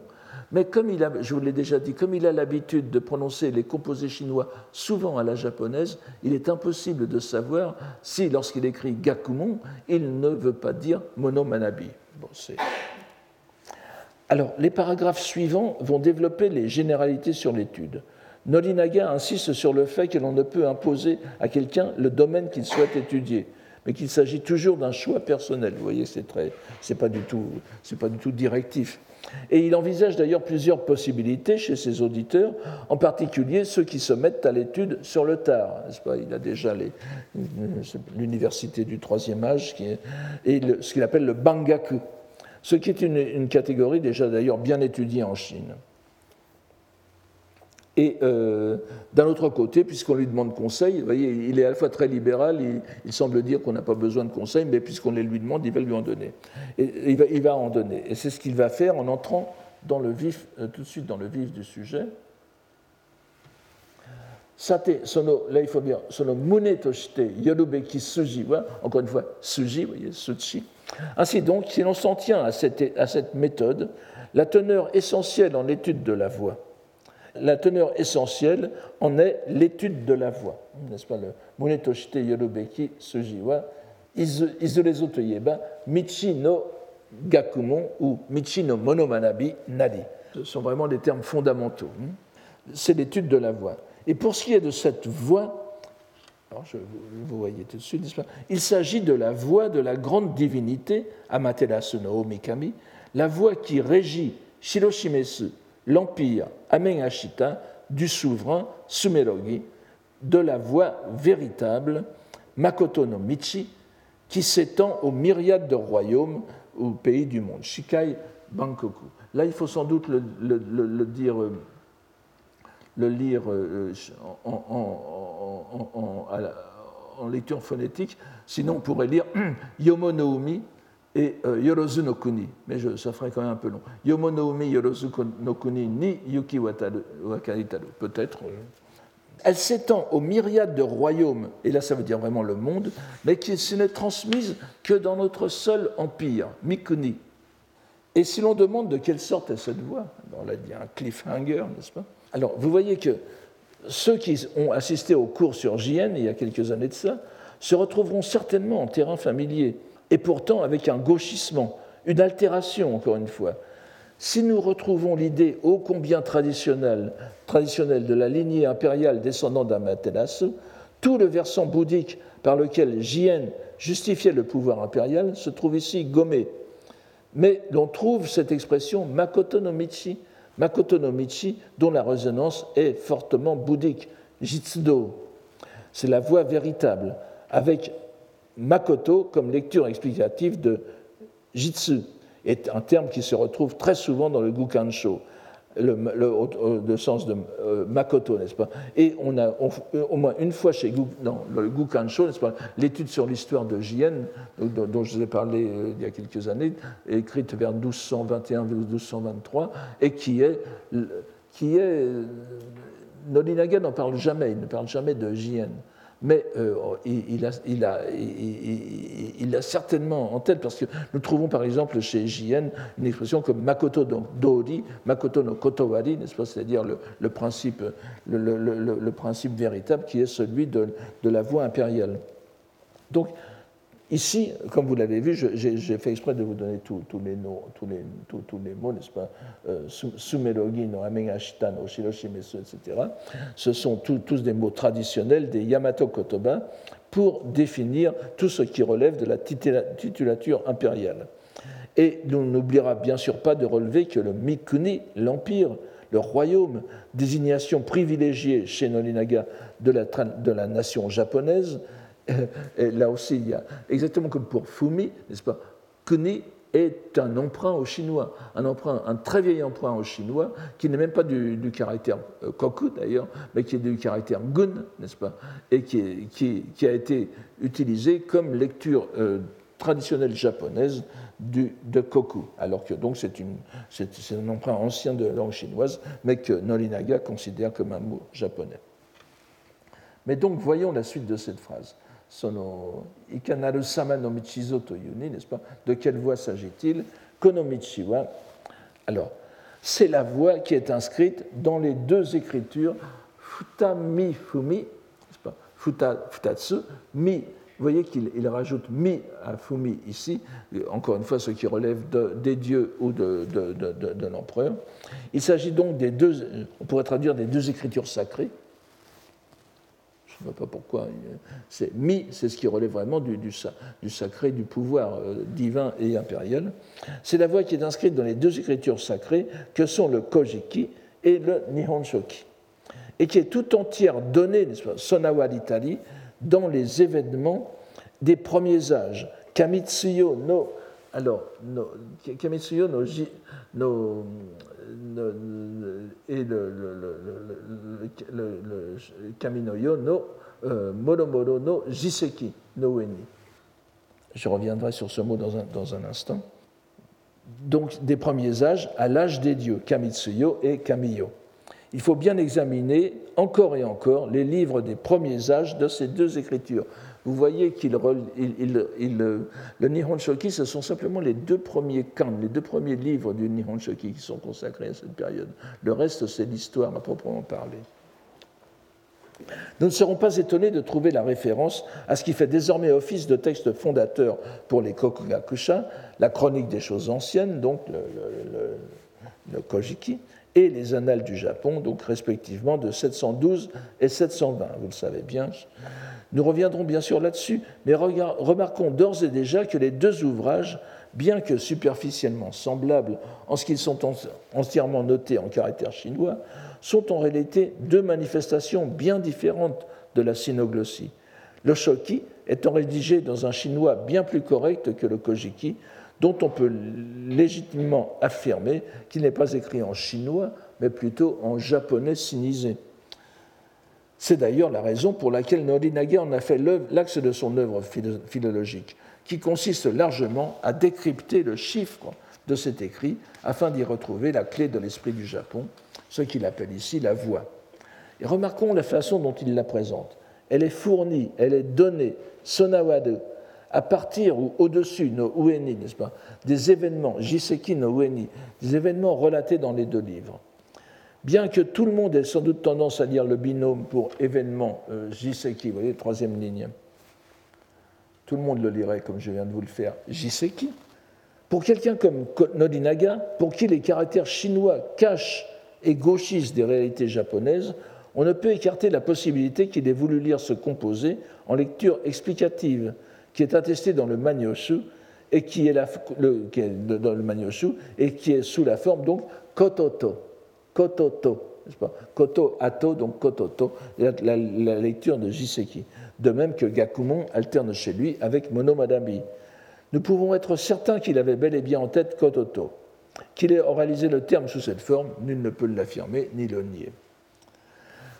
Mais comme il a, je l'ai déjà dit, comme il a l'habitude de prononcer les composés chinois souvent à la japonaise, il est impossible de savoir si, lorsqu'il écrit gakumon, il ne veut pas dire monomanabi. Alors, les paragraphes suivants vont développer les généralités sur l'étude. Norinaga insiste sur le fait que l'on ne peut imposer à quelqu'un le domaine qu'il souhaite étudier mais qu'il s'agit toujours d'un choix personnel. Vous voyez, c'est très, c'est pas du tout, c'est pas du tout directif. Et il envisage d'ailleurs plusieurs possibilités chez ses auditeurs, en particulier ceux qui se mettent à l'étude sur le tard. N'est-ce pas? Il a déjà l'université du troisième âge et ce qu'il appelle le bangaku, ce qui est une catégorie déjà d'ailleurs bien étudiée en Chine. Et euh, d'un autre côté, puisqu'on lui demande conseil, vous voyez, il est à la fois très libéral, il, semble dire qu'on n'a pas besoin de conseil, mais puisqu'on les lui demande, il va lui en donner. Et, il, va, en donner. Et c'est ce qu'il va faire en entrant dans le vif, euh, tout de suite dans le vif du sujet. Sate, sono, là il faut dire, sono mune toshite yorubeki suji, encore une fois, suji, vous voyez, sushi. Ainsi donc, si l'on s'en tient à cette, à cette méthode, la teneur essentielle en étude de la voix, la teneur essentielle en est l'étude de la voix. N'est-ce pas le Munetoshite Yorubeki Sujiwa Izurezo Toyeba Michi no Gakumon ou Michi no Monomanabi Nadi. Ce sont vraiment des termes fondamentaux. C'est l'étude de la voix. Et pour ce qui est de cette voix, vous voyez tout de suite, n'est-ce pas Il s'agit de la voix de la grande divinité, Amaterasu no Omikami, la voix qui régit Shiroshimesu, l'empire Amenashita du souverain Sumerogi, de la voie véritable Makoto no Michi, qui s'étend aux myriades de royaumes ou pays du monde, Shikai Bankoku. Là, il faut sans doute le, le lire en, lecture phonétique, sinon on pourrait lire Yomo no Umi et euh, Yorozu no Kuni, mais ça ferait quand même un peu long. Yomo no Umi Yorozu no Kuni ni Yuki Wakaitaru, peut-être. Elle s'étend aux myriades de royaumes, et là ça veut dire vraiment le monde, mais qui ne n'est transmise que dans notre seul empire, Mikuni. Et si l'on demande de quelle sorte est cette voix, on l'a dit, un cliffhanger, n'est-ce pas? Alors vous voyez que ceux qui ont assisté au cours sur JN il y a quelques années de ça se retrouveront certainement en terrain familier et pourtant avec un gauchissement, une altération, encore une fois. Si nous retrouvons l'idée ô combien traditionnelle, traditionnelle de la lignée impériale descendant d'Amaterasu, tout le versant bouddhique par lequel Jien justifiait le pouvoir impérial se trouve ici gommé. Mais l'on trouve cette expression Makoto no Michi, Makoto no Michi, dont la résonance est fortement bouddhique, Jitsudo. C'est la voie véritable, avec Makoto comme lecture explicative de Jitsu est un terme qui se retrouve très souvent dans le Gukansho, le, le, sens de euh, Makoto, n'est-ce pas? Et on a au moins une fois chez dans le Gukansho, l'étude sur l'histoire de Jien, dont, je vous ai parlé euh, il y a quelques années, écrite vers 1221-1223, et qui est, qui est n'en parle jamais, il ne parle jamais de Jien mais euh, il, a, il, a, certainement en tête, parce que nous trouvons par exemple chez JN une expression comme Makoto Dori, Makoto no Kotowari, n'est-ce pas, c'est-à-dire le, principe, le, principe véritable qui est celui de, de la voie impériale. Donc, Ici, comme vous l'avez vu, j'ai fait exprès de vous donner tous les, mots, n'est-ce pas? Euh, Sumerogi no etc. Ce sont tous des mots traditionnels des Yamato Kotoba pour définir tout ce qui relève de la titulature impériale. Et l'on n'oubliera bien sûr pas de relever que le Mikuni, l'empire, le royaume, désignation privilégiée chez Nolinaga de la, de la nation japonaise, et là aussi, il y a, exactement comme pour Fumi, n'est-ce pas Kuni est un emprunt au chinois, un emprunt, un très vieil emprunt au chinois, qui n'est même pas du, caractère euh, koku d'ailleurs, mais qui est du caractère gun, n'est-ce pas, et qui, a été utilisé comme lecture euh, traditionnelle japonaise de koku, alors que donc c'est, un emprunt ancien de la langue chinoise, mais que Nolinaga considère comme un mot japonais. Mais donc voyons la suite de cette phrase De quelle voie s'agit-il? Alors, c'est la voie qui est inscrite dans les deux écritures futami fumi, n'est-ce pas? Futa, Futatsu, mi. Vous voyez qu'il rajoute mi à fumi ici, encore une fois ce qui relève de, des dieux ou de, de, de l'empereur. Il s'agit donc des deux, on pourrait traduire des deux écritures sacrées, je ne vois pas pourquoi. C'est mi, c'est ce qui relève vraiment du, du, sacré, du pouvoir euh, divin et impérial. C'est la voie qui est inscrite dans les deux écritures sacrées que sont le Kojiki et le Nihon Shoki, et qui est tout entière donnée, Sonawa d'Italie, dans les événements des premiers âges. Kamitsuyo no. Alors, no, Kamitsuyo no, no et le, Kaminoyo no euh, Moromoro no Jiseki no Weni. Je reviendrai sur ce mot dans un, dans un instant. Donc, des premiers âges à l'âge des dieux, Kamitsuyo et Kamiyo. Il faut bien examiner encore et encore les livres des premiers âges de ces deux écritures vous voyez qu'il le Nihon Shoki, ce sont simplement les deux premiers kan, les deux premiers livres du Nihon Shoki qui sont consacrés à cette période. Le reste, c'est l'histoire à proprement parler. Nous ne serons pas étonnés de trouver la référence à ce qui fait désormais office de texte fondateur pour les Kokugakusha, la chronique des choses anciennes, donc le, le Kojiki, et les annales du Japon, donc respectivement de 712 et 720. Vous le savez bien. Nous reviendrons bien sûr là-dessus, mais remarquons d'ores et déjà que les deux ouvrages, bien que superficiellement semblables en ce qu'ils sont entièrement notés en caractère chinois, sont en réalité deux manifestations bien différentes de la sinoglossie. Le shoki étant rédigé dans un chinois bien plus correct que le kojiki, dont on peut légitimement affirmer qu'il n'est pas écrit en chinois, mais plutôt en japonais sinisé. C'est d'ailleurs la raison pour laquelle Norinaga en a fait l'axe de son œuvre philologique, qui consiste largement à décrypter le chiffre de cet écrit afin d'y retrouver la clé de l'esprit du Japon, ce qu'il appelle ici la voix. Et remarquons la façon dont il la présente. Elle est fournie, elle est donnée, sonawade, à partir ou au-dessus, no ueni, n'est-ce pas, des événements, jiseki no ueni, des événements relatés dans les deux livres. Bien que tout le monde ait sans doute tendance à lire le binôme pour événement euh, Jiseki, vous voyez, troisième ligne, tout le monde le lirait comme je viens de vous le faire, Jiseki. Pour quelqu'un comme Nodinaga, pour qui les caractères chinois cachent et gauchisent des réalités japonaises, on ne peut écarter la possibilité qu'il ait voulu lire ce composé en lecture explicative, qui est attestée dans le Manyoshu et qui est, et qui est sous la forme donc kototo kototo, pas? Koto ato, donc kototo, la, la, lecture de Jiseki. De même que Gakumon alterne chez lui avec Monomadami. Nous pouvons être certains qu'il avait bel et bien en tête kototo. Qu'il ait oralisé le terme sous cette forme, nul ne peut l'affirmer ni le nier.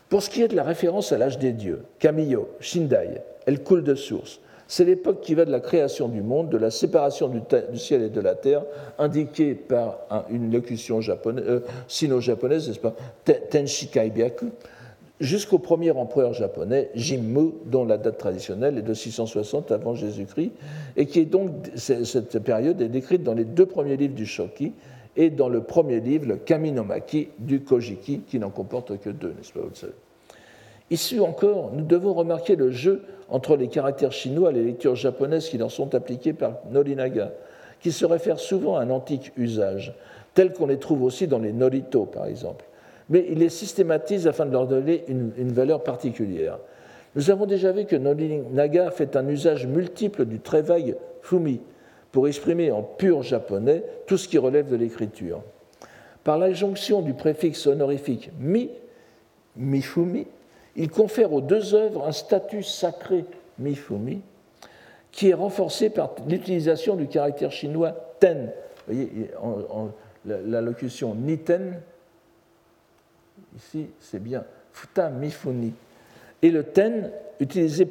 Pour ce qui est de la référence à l'âge des dieux, Kamiyo, Shindai, elle coule de source. C'est l'époque qui va de la création du monde, de la séparation du, ciel et de la terre, indiquée par une locution euh, sino-japonaise, n'est-ce pas, Tenshi Kaibyaku, jusqu'au premier empereur japonais, Jimmu, dont la date traditionnelle est de 660 avant Jésus-Christ, et qui est donc, cette période est décrite dans les deux premiers livres du Shoki et dans le premier livre, le Kaminomaki du Kojiki, qui n'en comporte que deux, n'est-ce pas, Ici encore, nous devons remarquer le jeu entre les caractères chinois et les lectures japonaises qui leur sont appliquées par Norinaga, qui se réfèrent souvent à un antique usage, tel qu'on les trouve aussi dans les Norito, par exemple mais il les systématise afin de leur donner une, valeur particulière. Nous avons déjà vu que Naga fait un usage multiple du très vague fumi pour exprimer en pur japonais tout ce qui relève de l'écriture. Par la jonction du préfixe honorifique mi, mifumi, il confère aux deux œuvres un statut sacré mifumi qui est renforcé par l'utilisation du caractère chinois ten. Vous voyez, la locution niten Ici, c'est bien futa mifuni. Et le ten, utilisé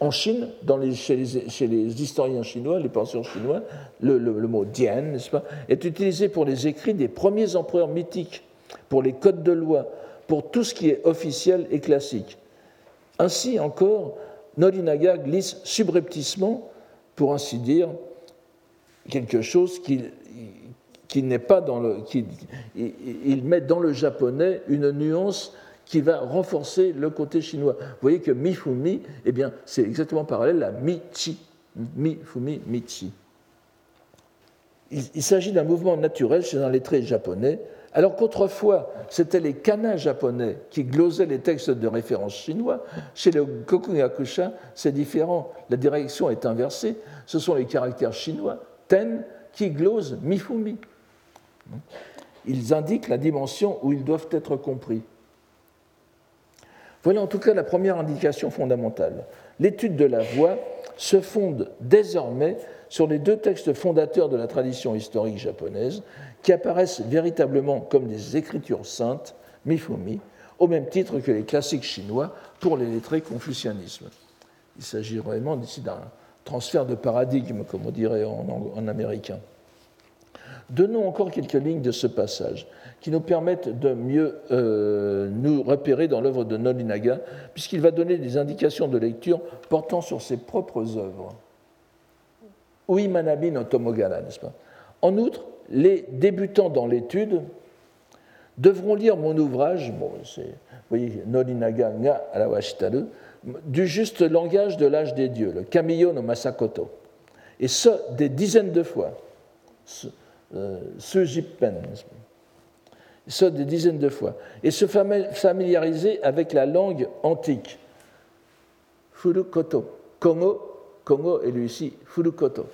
en Chine, chez, les, historiens chinois, les penseurs chinois, le, mot dian, n'est-ce pas, est utilisé pour les écrits des premiers empereurs mythiques, pour les codes de loi, pour tout ce qui est officiel et classique. Ainsi encore, Norinaga glisse subrepticement, pour ainsi dire, quelque chose qui qui n'est pas dans le, il met dans le japonais une nuance qui va renforcer le côté chinois. Vous voyez que Mifumi, eh bien, c'est exactement parallèle à Michi. Mifumi, Michi. Il, s'agit d'un mouvement naturel chez un lettré japonais, alors qu'autrefois, c'était les kanas japonais qui glosaient les textes de référence chinois. Chez le Kokugakusha, c'est différent. La direction est inversée. Ce sont les caractères chinois, ten, qui glosent Mifumi. Ils indiquent la dimension où ils doivent être compris. Voilà en tout cas la première indication fondamentale. L'étude de la voix se fonde désormais sur les deux textes fondateurs de la tradition historique japonaise, qui apparaissent véritablement comme des écritures saintes, Mifumi, au même titre que les classiques chinois pour les lettrés confucianisme. Il s'agit vraiment ici d'un transfert de paradigme, comme on dirait en américain. Donnons encore quelques lignes de ce passage qui nous permettent de mieux euh, nous repérer dans l'œuvre de Nolinaga, puisqu'il va donner des indications de lecture portant sur ses propres œuvres. Oui, Manabi no Tomogara, n'est-ce pas? En outre, les débutants dans l'étude devront lire mon ouvrage, bon, vous voyez, nga du juste langage de l'âge des dieux, le Kamiyo no Masakoto, et ce, des dizaines de fois euh, se ça des dizaines de fois, et se familiariser avec la langue antique. Furukoto. Kongo, Kongo est lui ici Furukoto.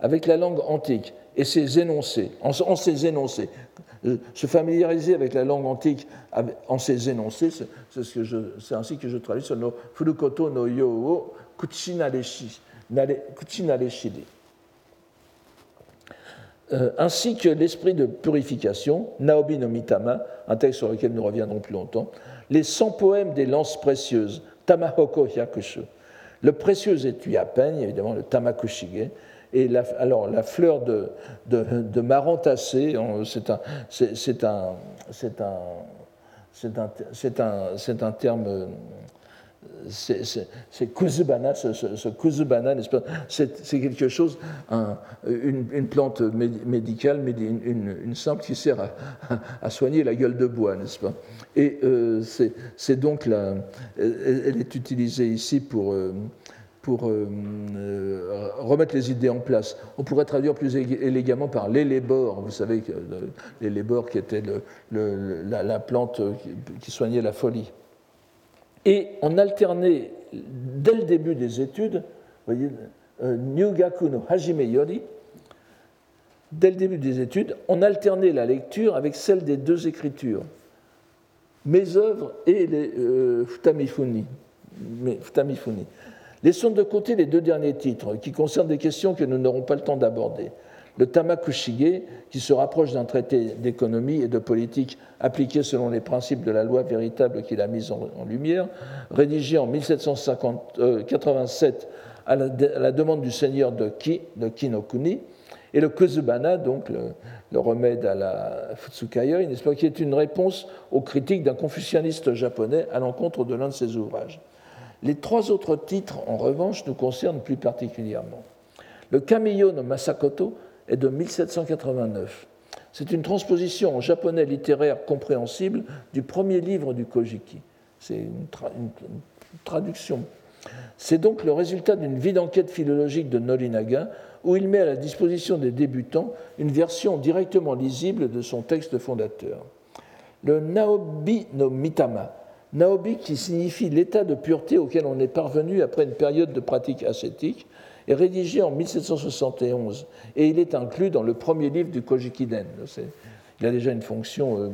Avec la langue antique et ses énoncés, en, ses énoncés. Euh, se familiariser avec la langue antique en ses énoncés, c'est ainsi que je traduis sur le Furukoto no yo kuchinareshide. Euh, ainsi que l'esprit de purification, Naobi no Mitama, un texte sur lequel nous reviendrons plus longtemps, les 100 poèmes des lances précieuses, Tamahoko Hyakushu, le précieux étui à peigne, évidemment le Tamakushige, et alors la fleur de, de, de c'est un, c'est un, un, un, un, un, terme c'est kuzubana, ce, ce, kuzubana, n'est-ce pas? C'est quelque chose, une, plante médicale, mais une, simple qui sert à, soigner la gueule de bois, n'est-ce pas? Et euh, c'est donc elle est utilisée ici pour, euh, pour euh, remettre les idées en place. On pourrait traduire plus élégamment par l'élébore, vous savez, l'élébore qui était le, la, la, plante qui soignait la folie. Et on alternait, dès le début des études, vous voyez, euh, Nyugaku no Hajime Yori, dès le début des études, on alternait la lecture avec celle des deux écritures, mes œuvres et les euh, Futamifuni. Futamifuni. Laissons de côté les deux derniers titres, qui concernent des questions que nous n'aurons pas le temps d'aborder le Tamakushige, qui se rapproche d'un traité d'économie et de politique appliqué selon les principes de la loi véritable qu'il a mise en, lumière, rédigé en 1787 à la, demande du seigneur de Ki, de Kinokuni, Et le Kozubana, donc le, remède à la Futsukaioi, n'est-ce pas, qui est une réponse aux critiques d'un confucianiste japonais à l'encontre de l'un de ses ouvrages. Les trois autres titres, en revanche, nous concernent plus particulièrement. Le Kamiyo no Masakoto est de 1789. C'est une transposition en japonais littéraire compréhensible du premier livre du Kojiki. C'est une, traduction. C'est donc le résultat d'une vie d'enquête philologique de Norinaga, où il met à la disposition des débutants une version directement lisible de son texte fondateur. Le Naobi no Mitama, Naobi qui signifie l'état de pureté auquel on est parvenu après une période de pratique ascétique, est rédigé en 1771 et il est inclus dans le premier livre du Kojikiden. Il a déjà une fonction, euh,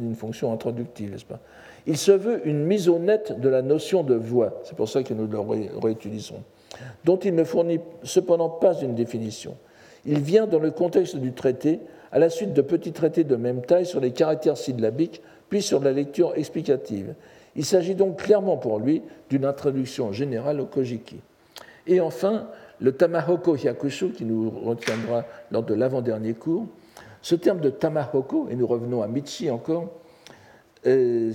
une fonction introductive, n'est-ce pas? Il se veut une mise au net de la notion de voix, c'est pour ça que nous le réutilisons, dont il ne fournit cependant pas une définition. Il vient dans le contexte du traité, à la suite de petits traités de même taille sur les caractères syllabiques, puis sur la lecture explicative. Il s'agit donc clairement pour lui d'une introduction générale au Kojiki. Et enfin, le Tamahoko Hyakushu, qui nous retiendra lors de l'avant-dernier cours, ce terme de Tamahoko, et nous revenons à Michi encore, euh,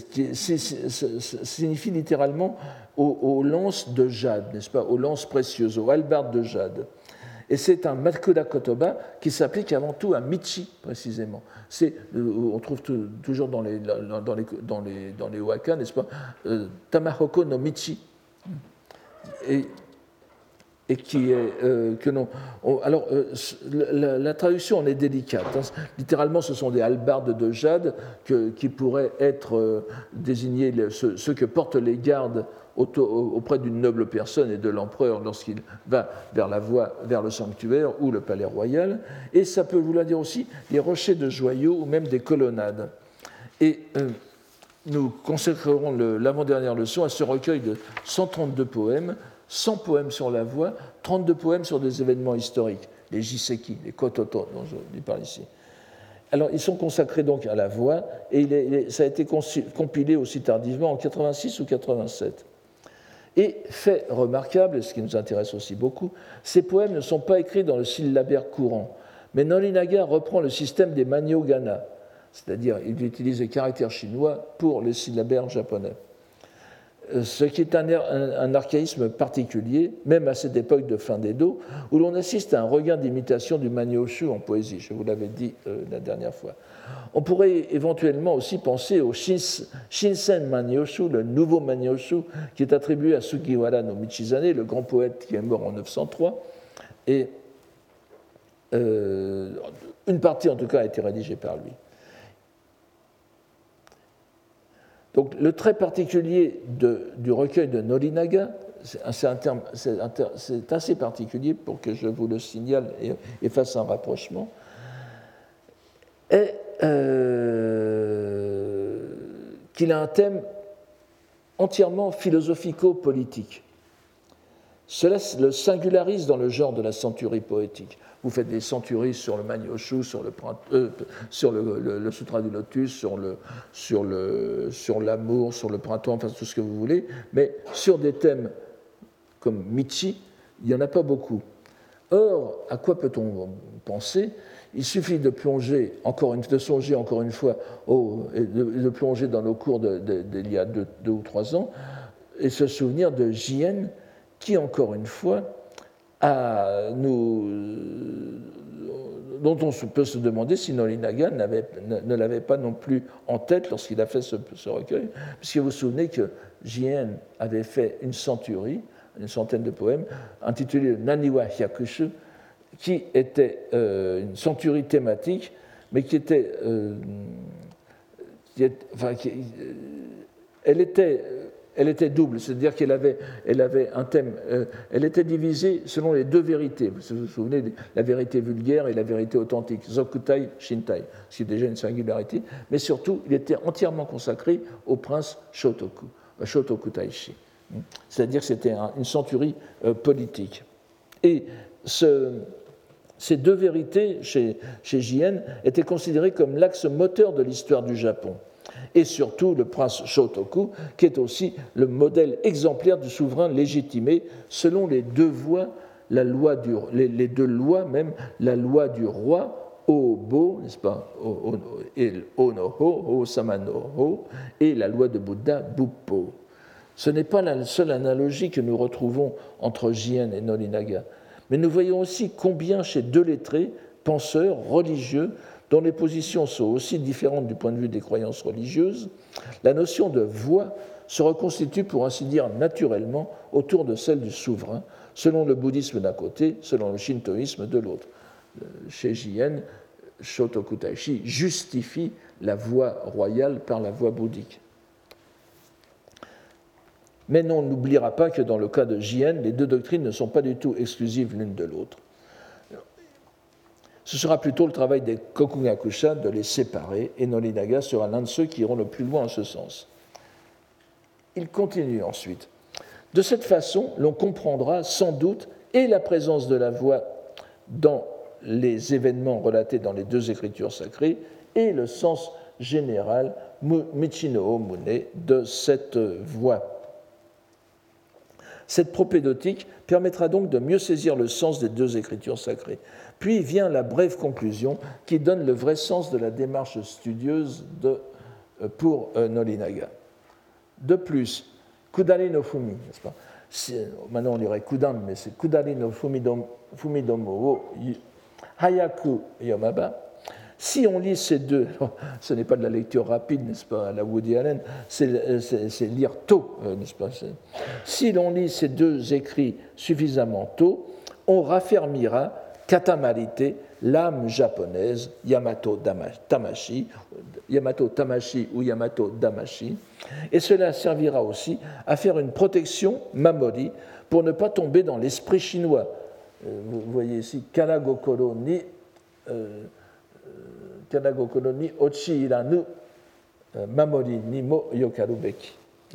signifie littéralement aux, lances de jade, n'est-ce pas, aux lances précieuses, aux halbardes de jade. Et c'est un Makuda Kotoba qui s'applique avant tout à Michi, précisément. C'est, euh, on trouve toujours dans les, dans, les, dans, les, dans les waka, n'est-ce pas, euh, Tamahoko no Michi. Et et qui est euh, que non. alors la, traduction en est délicate. Hein. Littéralement, ce sont des halbardes de jade qui pourraient être euh, désignés ceux, que portent les gardes auprès d'une noble personne et de l'empereur lorsqu'il va vers la voie, vers le sanctuaire ou le palais royal. Et ça peut vouloir dire aussi les rochers de joyaux ou même des colonnades. Et nous consacrerons l'avant-dernière leçon à ce recueil de 132 poèmes 100 poèmes sur la voix, 32 poèmes sur des événements historiques, les jiseki, les kototo dont je parle ici. Alors, ils sont consacrés donc à la voix, et ça a été compilé aussi tardivement en 86 ou 87. Et fait remarquable, ce qui nous intéresse aussi beaucoup, ces poèmes ne sont pas écrits dans le syllabaire courant, mais Norinaga reprend le système des maniogana, c'est-à-dire il utilise les caractères chinois pour les syllabaires japonais. Euh, ce qui est un, archaïsme particulier, même à cette époque de fin d'Edo, où l'on assiste à un regain d'imitation du Manyoshu en poésie, je vous l'avais dit euh, la dernière fois. On pourrait éventuellement aussi penser au Shinsen Manyoshu, le nouveau Manyoshu, qui est attribué à Sugiwara no Michizane, le grand poète qui est mort en 903. Et euh, une partie, en tout cas, a été rédigée par lui. Donc le trait particulier du recueil de Norinaga, c'est assez particulier pour que je vous le signale et, fasse un rapprochement, est euh, qu'il a un thème entièrement philosophico-politique. Cela le singularise dans le genre de la centurie poétique. Vous faites des centuries sur le Manyoshu, sur le, euh, sur le, Sutra du Lotus, sur l'amour, sur, le, sur, sur le printemps, enfin tout ce que vous voulez, mais sur des thèmes comme Michi, il n'y en a pas beaucoup. Or, à quoi peut-on penser Il suffit de plonger, encore de songer encore une fois, de, plonger dans nos cours d'il y a deux, ou trois ans, et se souvenir de Jien, qui, encore une fois, nous, dont on peut se demander si Nolinaga ne l'avait pas non plus en tête lorsqu'il a fait ce, recueil, puisque vous vous souvenez que Jien avait fait une centurie, une centaine de poèmes, intitulés Naniwa Hyakushu, qui était euh, une centurie thématique, mais qui était. Euh, enfin, euh, elle était elle était double, c'est-à-dire qu'elle avait, elle avait un thème, elle était divisée selon les deux vérités. Vous vous souvenez, la vérité vulgaire et la vérité authentique, Zokutai, Shintai, ce qui est déjà une singularité, mais surtout, il était entièrement consacré au prince Shotoku, euh, Shotoku Taishi. C'est-à-dire que c'était une centurie politique. Et ces deux vérités chez, chez Jien étaient considérées comme l'axe moteur de l'histoire du Japon. Et surtout le prince Shotoku, qui est aussi le modèle exemplaire du souverain légitimé selon les deux voies les, deux lois même, la loi du roi, Obo, n'est-ce pas, Onoho, Samanoho, et la loi de Bouddha, Buppo. Ce n'est pas la seule analogie que nous retrouvons entre Jien et Nolinaga, mais nous voyons aussi combien chez deux lettrés, penseurs, religieux, dont les positions sont aussi différentes du point de vue des croyances religieuses, la notion de voix se reconstitue pour ainsi dire naturellement autour de celle du souverain, selon le bouddhisme d'un côté, selon le shintoïsme de l'autre. Chez Jien, Shotokutaishi justifie la voie royale par la voie bouddhique. Mais on n'oubliera pas que dans le cas de Jien, les deux doctrines ne sont pas du tout exclusives l'une de l'autre. Ce sera plutôt le travail des Kokugakusha de les séparer, et Nolinaga sera l'un de ceux qui iront le plus loin en ce sens. Il continue ensuite. De cette façon, l'on comprendra sans doute et la présence de la voix dans les événements relatés dans les deux écritures sacrées et le sens général Michino Mune de cette voix. Cette propédotique permettra donc de mieux saisir le sens des deux écritures sacrées. Puis vient la brève conclusion qui donne le vrai sens de la démarche studieuse de, euh, pour euh, Nolinaga. De plus, Kudari no Fumi, n'est-ce pas? Maintenant on dirait Kudan, mais c'est Kudari no Fumidomo Hayaku Yomaba. Si on lit ces deux, ce n'est pas de la lecture rapide, n'est-ce pas, la Woody Allen, c'est lire tôt, euh, n'est-ce pas Si l'on lit ces deux écrits suffisamment tôt, on raffermira Katamarite, l'âme japonaise, Yamato Tamashi, Yamato Tamashi ou Yamato Damashi, et cela servira aussi à faire une protection Mamori pour ne pas tomber dans l'esprit chinois. Euh, vous voyez ici Kanagokoro ni, euh,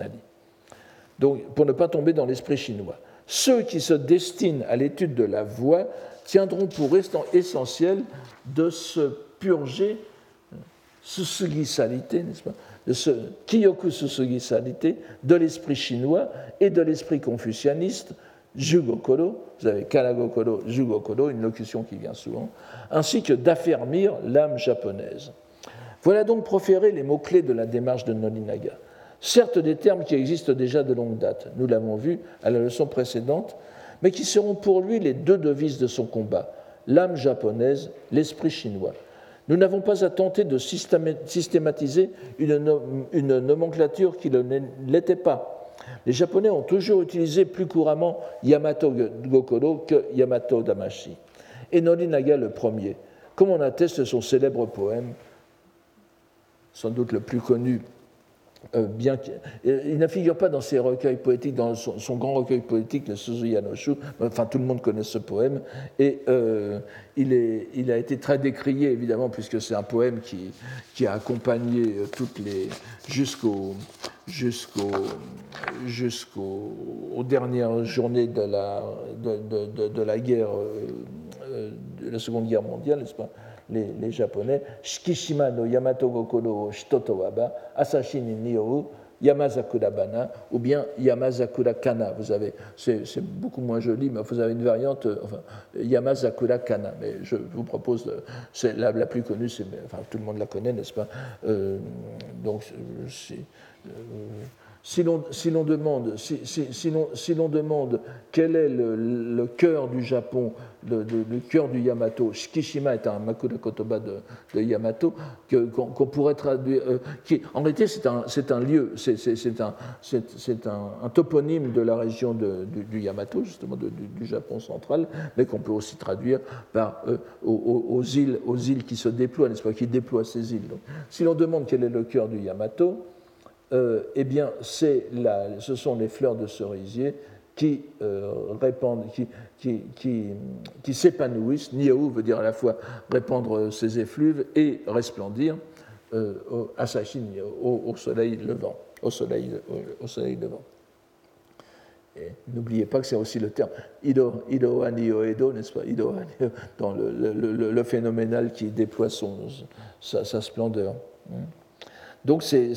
Euh. Donc, pour ne pas tomber dans l'esprit chinois. Ceux qui se destinent à l'étude de la voix tiendront pour essentiel de se purger susugisalité, n'est-ce de kiyoku de l'esprit chinois et de l'esprit confucianiste, jugokoro, vous avez kanagokoro, jugokoro, une locution qui vient souvent, ainsi que d'affermir l'âme japonaise. Voilà donc proférés les mots-clés de la démarche de Nolinaga. Certes des termes qui existent déjà de longue date, nous l'avons vu à la leçon précédente, mais qui seront pour lui les deux devises de son combat, l'âme japonaise, l'esprit chinois. Nous n'avons pas à tenter de systématiser une, nomenclature qui ne l'était pas. Les Japonais ont toujours utilisé plus couramment Yamato Gokoro que Yamato Damashi. Et Norinaga le premier, comme on atteste son célèbre poème, sans doute le plus connu euh, il ne figure pas dans ses recueils poétiques, dans son, grand recueil poétique, le Suzuya no Shu, enfin tout le monde connaît ce poème, et euh, il, a été très décrié évidemment, puisque c'est un poème qui, a accompagné euh, toutes les. jusqu'au jusqu'aux dernières journées de la, guerre, de la Seconde Guerre mondiale, n'est-ce les, Japonais, Shikishima no Yamato Gokoro Shitoto Waba, Asashi ni Yamazakura Bana ou bien Yamazakura Kana. Vous avez, c'est beaucoup moins joli, mais vous avez une variante, euh, enfin, Yamazakura Kana. Mais je vous propose, c'est la, la, plus connue, enfin, tout le monde la connaît, n'est-ce pas? Euh, Donc, c'est. Euh, si l'on demande, si, si, demande, quel est le, cœur du Japon, le, cœur du Yamato, Shikishima est un Makura Kotoba de, Yamato, qu'on pourrait traduire. Euh, en réalité, c'est un, lieu, c'est un, un, toponyme de la région du, Yamato, justement du, Japon central, mais qu'on peut aussi traduire par euh, aux, îles, aux îles qui se déploient, n'est-ce pas, qui déploient ces îles. si l'on demande quel est le cœur du Yamato, euh, eh bien, la, ce sont les fleurs de cerisier qui euh, répandent, qui, qui, qui, qui s'épanouissent. Niaou veut dire à la fois répandre ses effluves et resplendir euh, au, au, soleil levant. Au soleil, au, soleil levant. N'oubliez pas que c'est aussi le terme Ido, Ido Edo, n'est-ce pas? Ido, dans le, le, le, phénoménal qui déploie son, sa, sa splendeur. Donc c'est,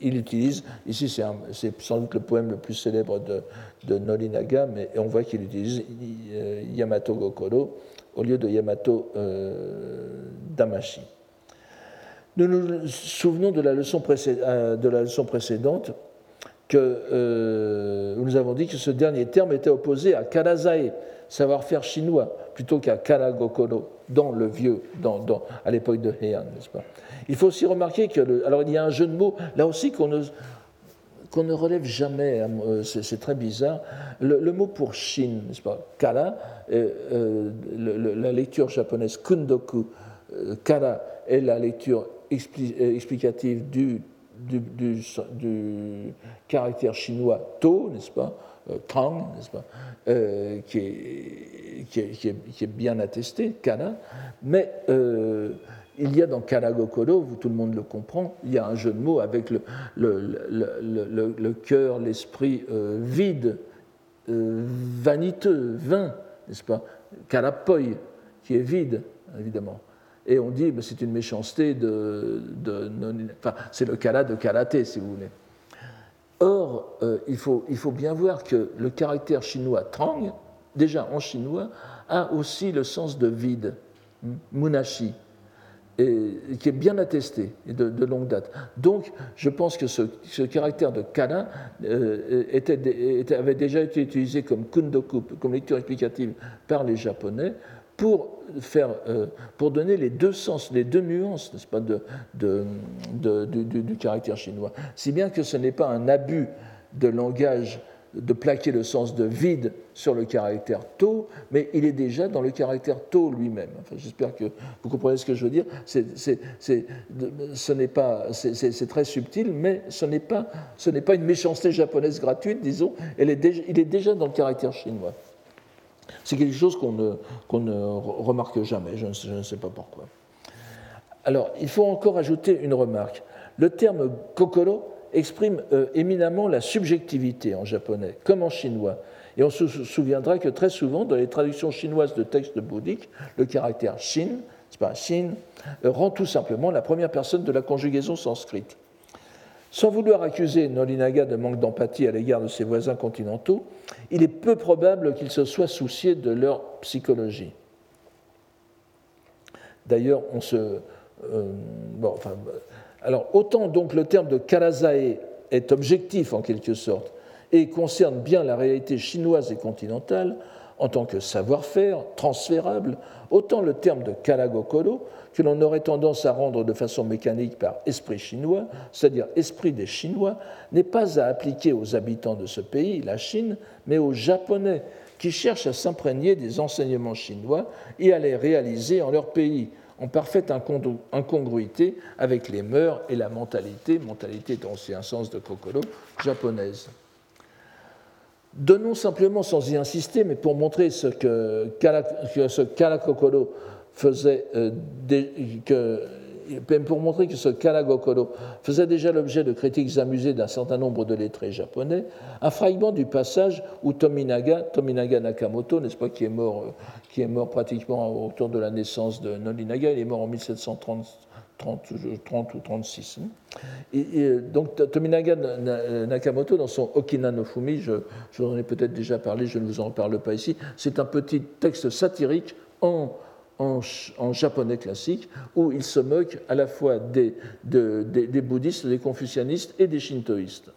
il utilise, ici c'est, sans doute le poème le plus célèbre de, de Norinaga, mais on voit qu'il utilise euh, Yamato Gokoro au lieu de Yamato euh, Damashi. Nous nous souvenons de la leçon, euh, de la leçon précédente que euh, nous avons dit que ce dernier terme était opposé à Karazae, savoir-faire chinois, plutôt qu'à Karagokoro, dans le vieux, dans, à l'époque de Heian, n'est-ce pas? Il faut aussi remarquer que, alors il y a un jeu de mots, là aussi qu'on ne, qu'on ne relève jamais, hein, euh, c'est très bizarre. Le, mot pour Shin, n'est-ce pas? Kara, euh, la lecture japonaise kundoku, Kara est la lecture explicative du du, caractère chinois to, n'est-ce pas, euh, tang, n'est-ce pas, euh, qui, est, qui, est, bien attesté, kana, mais euh, il y a dans Kanagokoro, tout le monde le comprend, il y a un jeu de mots avec le, le, le, le cœur, l'esprit vide, vaniteux, vain, n'est-ce pas, Karapoi, qui est vide, évidemment. Et on dit, que c'est une méchanceté de, enfin, c'est le kala de karaté, si vous voulez. Or, euh, il, faut, il, faut, bien voir que le caractère chinois trang, déjà en chinois, a aussi le sens de vide, hmm, munashi, qui est bien attesté de, longue date. Donc, je pense que ce, caractère de kana euh, avait déjà été utilisé comme kundoku, comme lecture explicative par les Japonais, pour, faire, euh, pour donner les deux sens, les deux nuances, n'est-ce pas, de, du, caractère chinois. Si bien que ce n'est pas un abus de langage de plaquer le sens de vide sur le caractère to, mais il est déjà dans le caractère to lui-même. J'espère que vous comprenez ce que je veux dire. c'est très subtil, mais ce n'est pas, pas une méchanceté japonaise gratuite, disons. Elle est il est déjà dans le caractère chinois. C'est quelque chose qu'on ne, remarque jamais, je ne, sais, pas pourquoi. Alors, il faut encore ajouter une remarque. Le terme kokoro exprime euh, éminemment la subjectivité en japonais, comme en chinois. Et on se souviendra que très souvent, dans les traductions chinoises de textes bouddhiques, le caractère shin, c'est pas shin, euh, rend tout simplement la première personne de la conjugaison sanscrite. Sans vouloir accuser Nolinaga de manque d'empathie à l'égard de ses voisins continentaux, il est peu probable qu'il se soit soucié de leur psychologie. D'ailleurs, on se. Euh, alors, autant donc le terme de Karazae est objectif en quelque sorte et concerne bien la réalité chinoise et continentale en tant que savoir-faire transférable, autant le terme de Kalagokoro que l'on aurait tendance à rendre de façon mécanique par esprit chinois, c'est-à-dire esprit des Chinois, n'est pas à appliquer aux habitants de ce pays, la Chine, mais aux Japonais, qui cherchent à s'imprégner des enseignements chinois et à les réaliser en leur pays, en parfaite incongruité avec les mœurs et la mentalité, mentalité aussi un sens de Kokoro, japonaise. Donnons simplement, sans y insister, mais pour montrer ce que, ce Kalakokoro faisait euh, pour montrer que ce faisait déjà l'objet de critiques amusées d'un certain nombre de lettrés japonais, un fragment du passage où Tominaga, Tominaga Nakamoto, n'est-ce pas, qui est, mort, euh, qui est mort pratiquement autour de la naissance de Nolinaga, il est mort en 1730 30, ou 36. Et, donc Tominaga Nakamoto, dans son Okina no Fumi, je, je vous en ai peut-être déjà parlé, je ne vous en reparle pas ici, c'est un petit texte satirique en japonais classique, où il se moque à la fois des, bouddhistes, des confucianistes et des shintoïstes.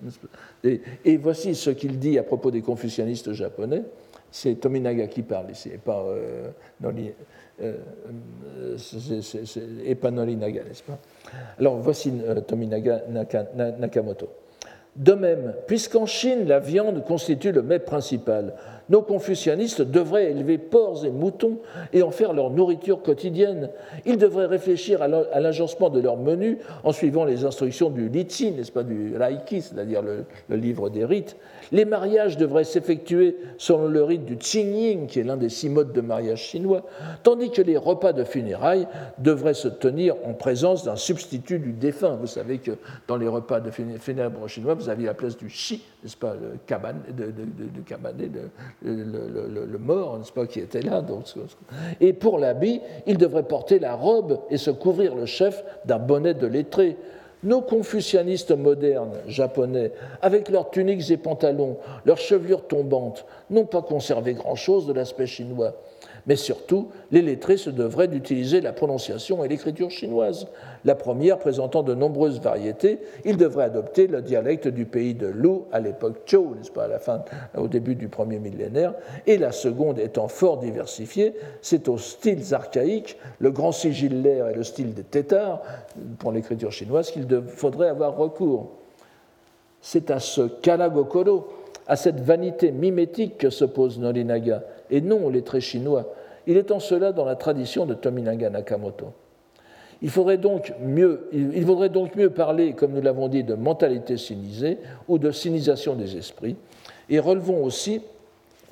Et, voici ce qu'il dit à propos des confucianistes japonais. C'est Tominaga qui parle ici, et pas, euh, Nori, euh, et pas Norinaga, n'est-ce pas? Alors voici euh, Tominaga Nakamoto. De même, puisqu'en Chine, la viande constitue le mets principal, nos confucianistes devraient élever porcs et moutons et en faire leur nourriture quotidienne. Ils devraient réfléchir à l'agencement de leur menu en suivant les instructions du Litsi, n'est-ce pas, du Raiki, c'est-à-dire le, livre des rites. Les mariages devraient s'effectuer selon le rite du Qingying, qui est l'un des six modes de mariage chinois, tandis que les repas de funérailles devraient se tenir en présence d'un substitut du défunt. Vous savez que dans les repas de funèbres chinois, vous aviez la place du Shi, n'est-ce pas, le de, de, le, mort, n'est-ce pas, qui était là. et pour l'habit, il devrait porter la robe et se couvrir le chef d'un bonnet de lettré. Nos confucianistes modernes japonais, avec leurs tuniques et pantalons, leurs chevelures tombantes, n'ont pas conservé grand-chose de l'aspect chinois. Mais surtout, les lettrés se devraient d'utiliser la prononciation et l'écriture chinoise. La première présentant de nombreuses variétés, ils devraient adopter le dialecte du pays de Lu à l'époque Zhou, n'est-ce pas, au début du premier millénaire, et la seconde étant fort diversifiée, c'est aux styles archaïques, le grand sigillaire et le style des tétards, pour l'écriture chinoise, qu'il faudrait avoir recours. C'est à ce kalagokoro, à cette vanité mimétique que s'oppose Norinaga, et non les traits chinois. Il est en cela dans la tradition de Tominaga Nakamoto. Il faudrait donc mieux, il faudrait donc mieux parler, comme nous l'avons dit, de mentalité sinisée ou de sinisation des esprits. Et relevons aussi,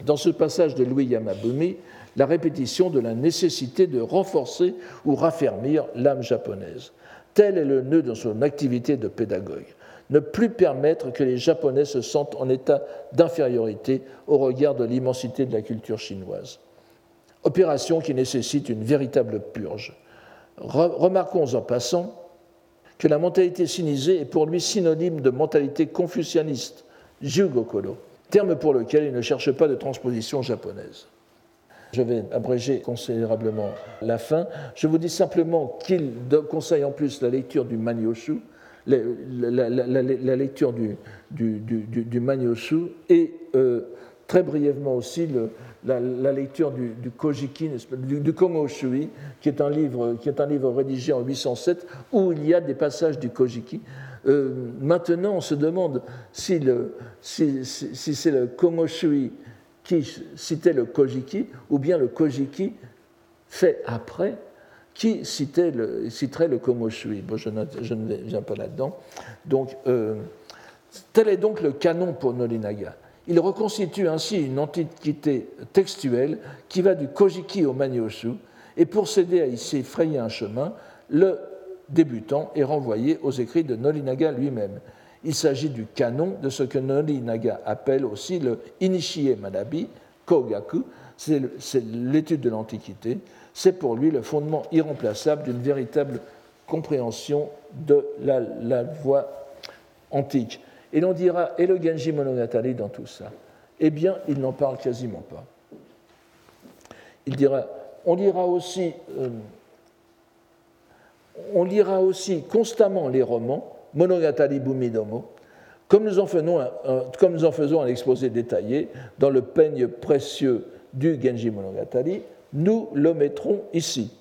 dans ce passage de Louis Yamabumi, la répétition de la nécessité de renforcer ou raffermir l'âme japonaise. Tel est le nœud de son activité de pédagogue ne plus permettre que les Japonais se sentent en état d'infériorité au regard de l'immensité de la culture chinoise. Opération qui nécessite une véritable purge. Remarquons en passant que la mentalité sinisée est pour lui synonyme de mentalité confucianiste, Jugokoro, terme pour lequel il ne cherche pas de transposition japonaise. Je vais abréger considérablement la fin. Je vous dis simplement qu'il conseille en plus la lecture du Manyoshu, la, lecture du, du, du, du Manyoshu et euh, très brièvement aussi le, la, lecture du, du du, qui est, un livre, qui est un livre rédigé en 807 où il y a des passages du Kojiki. Euh, maintenant, on se demande si, le, si, si c'est le Kongoshui qui citait le Kojiki ou bien le Kojiki fait après qui citerait le Komoshui bon, je, ne viens pas là-dedans. Donc, euh, tel est donc le canon pour Nolinaga. Il reconstitue ainsi une antiquité textuelle qui va du Kojiki au Manyoshu, et pour s'aider à y frayer un chemin, le débutant est renvoyé aux écrits de Nolinaga lui-même. Il s'agit du canon de ce que Nolinaga appelle aussi le Inishie Manabi, Kogaku, c'est l'étude de l'Antiquité, c'est pour lui le fondement irremplaçable d'une véritable compréhension de la, voie antique. Et l'on dira, et le Genji Monogatari dans tout ça? Eh bien, il n'en parle quasiment pas. Il dira, on lira aussi, euh, on lira aussi constamment les romans, Monogatari Bumidomo, comme comme nous en faisons un exposé détaillé dans le peigne précieux du Genji Monogatari, nous le mettrons ici.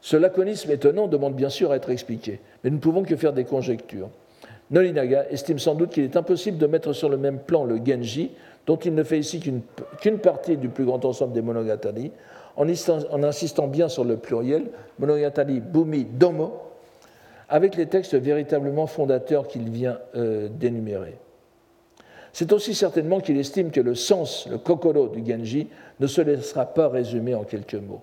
Ce laconisme étonnant demande bien sûr à être expliqué, mais nous ne pouvons que faire des conjectures. Nolinaga estime sans doute qu'il est impossible de mettre sur le même plan le Genji, dont il ne fait ici qu'une partie du plus grand ensemble des monogatari, en, insistant bien sur le pluriel, monogatari bumi domo, avec les textes véritablement fondateurs qu'il vient euh, d'énumérer. C'est aussi certainement qu'il estime que le sens, le kokoro du Genji, ne se laissera pas résumer en quelques mots.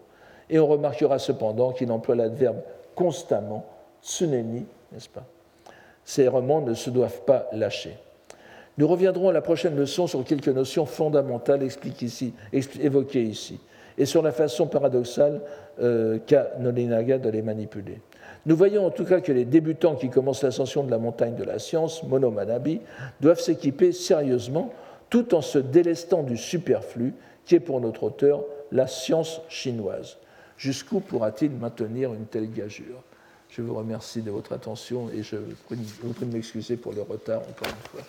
Et on remarquera cependant qu'il emploie l'adverbe constamment, tsunemi, n'est-ce pas? Ces romans ne se doivent pas lâcher. Nous reviendrons à la prochaine leçon sur quelques notions fondamentales évoquées ici, et sur la façon paradoxale euh, qu'a Nolinaga de les manipuler. Nous voyons en tout cas que les débutants qui commencent l'ascension de la montagne de la science, Monomanabi, doivent s'équiper sérieusement tout en se délestant du superflu qui est pour notre auteur la science chinoise. Jusqu'où pourra-t-il maintenir une telle gageure? Je vous remercie de votre attention et je vous prie de m'excuser pour le retard encore une fois.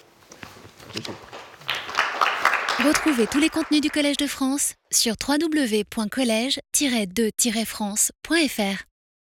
Retrouvez tous les contenus du Collège de France sur www.colège-2-france.fr.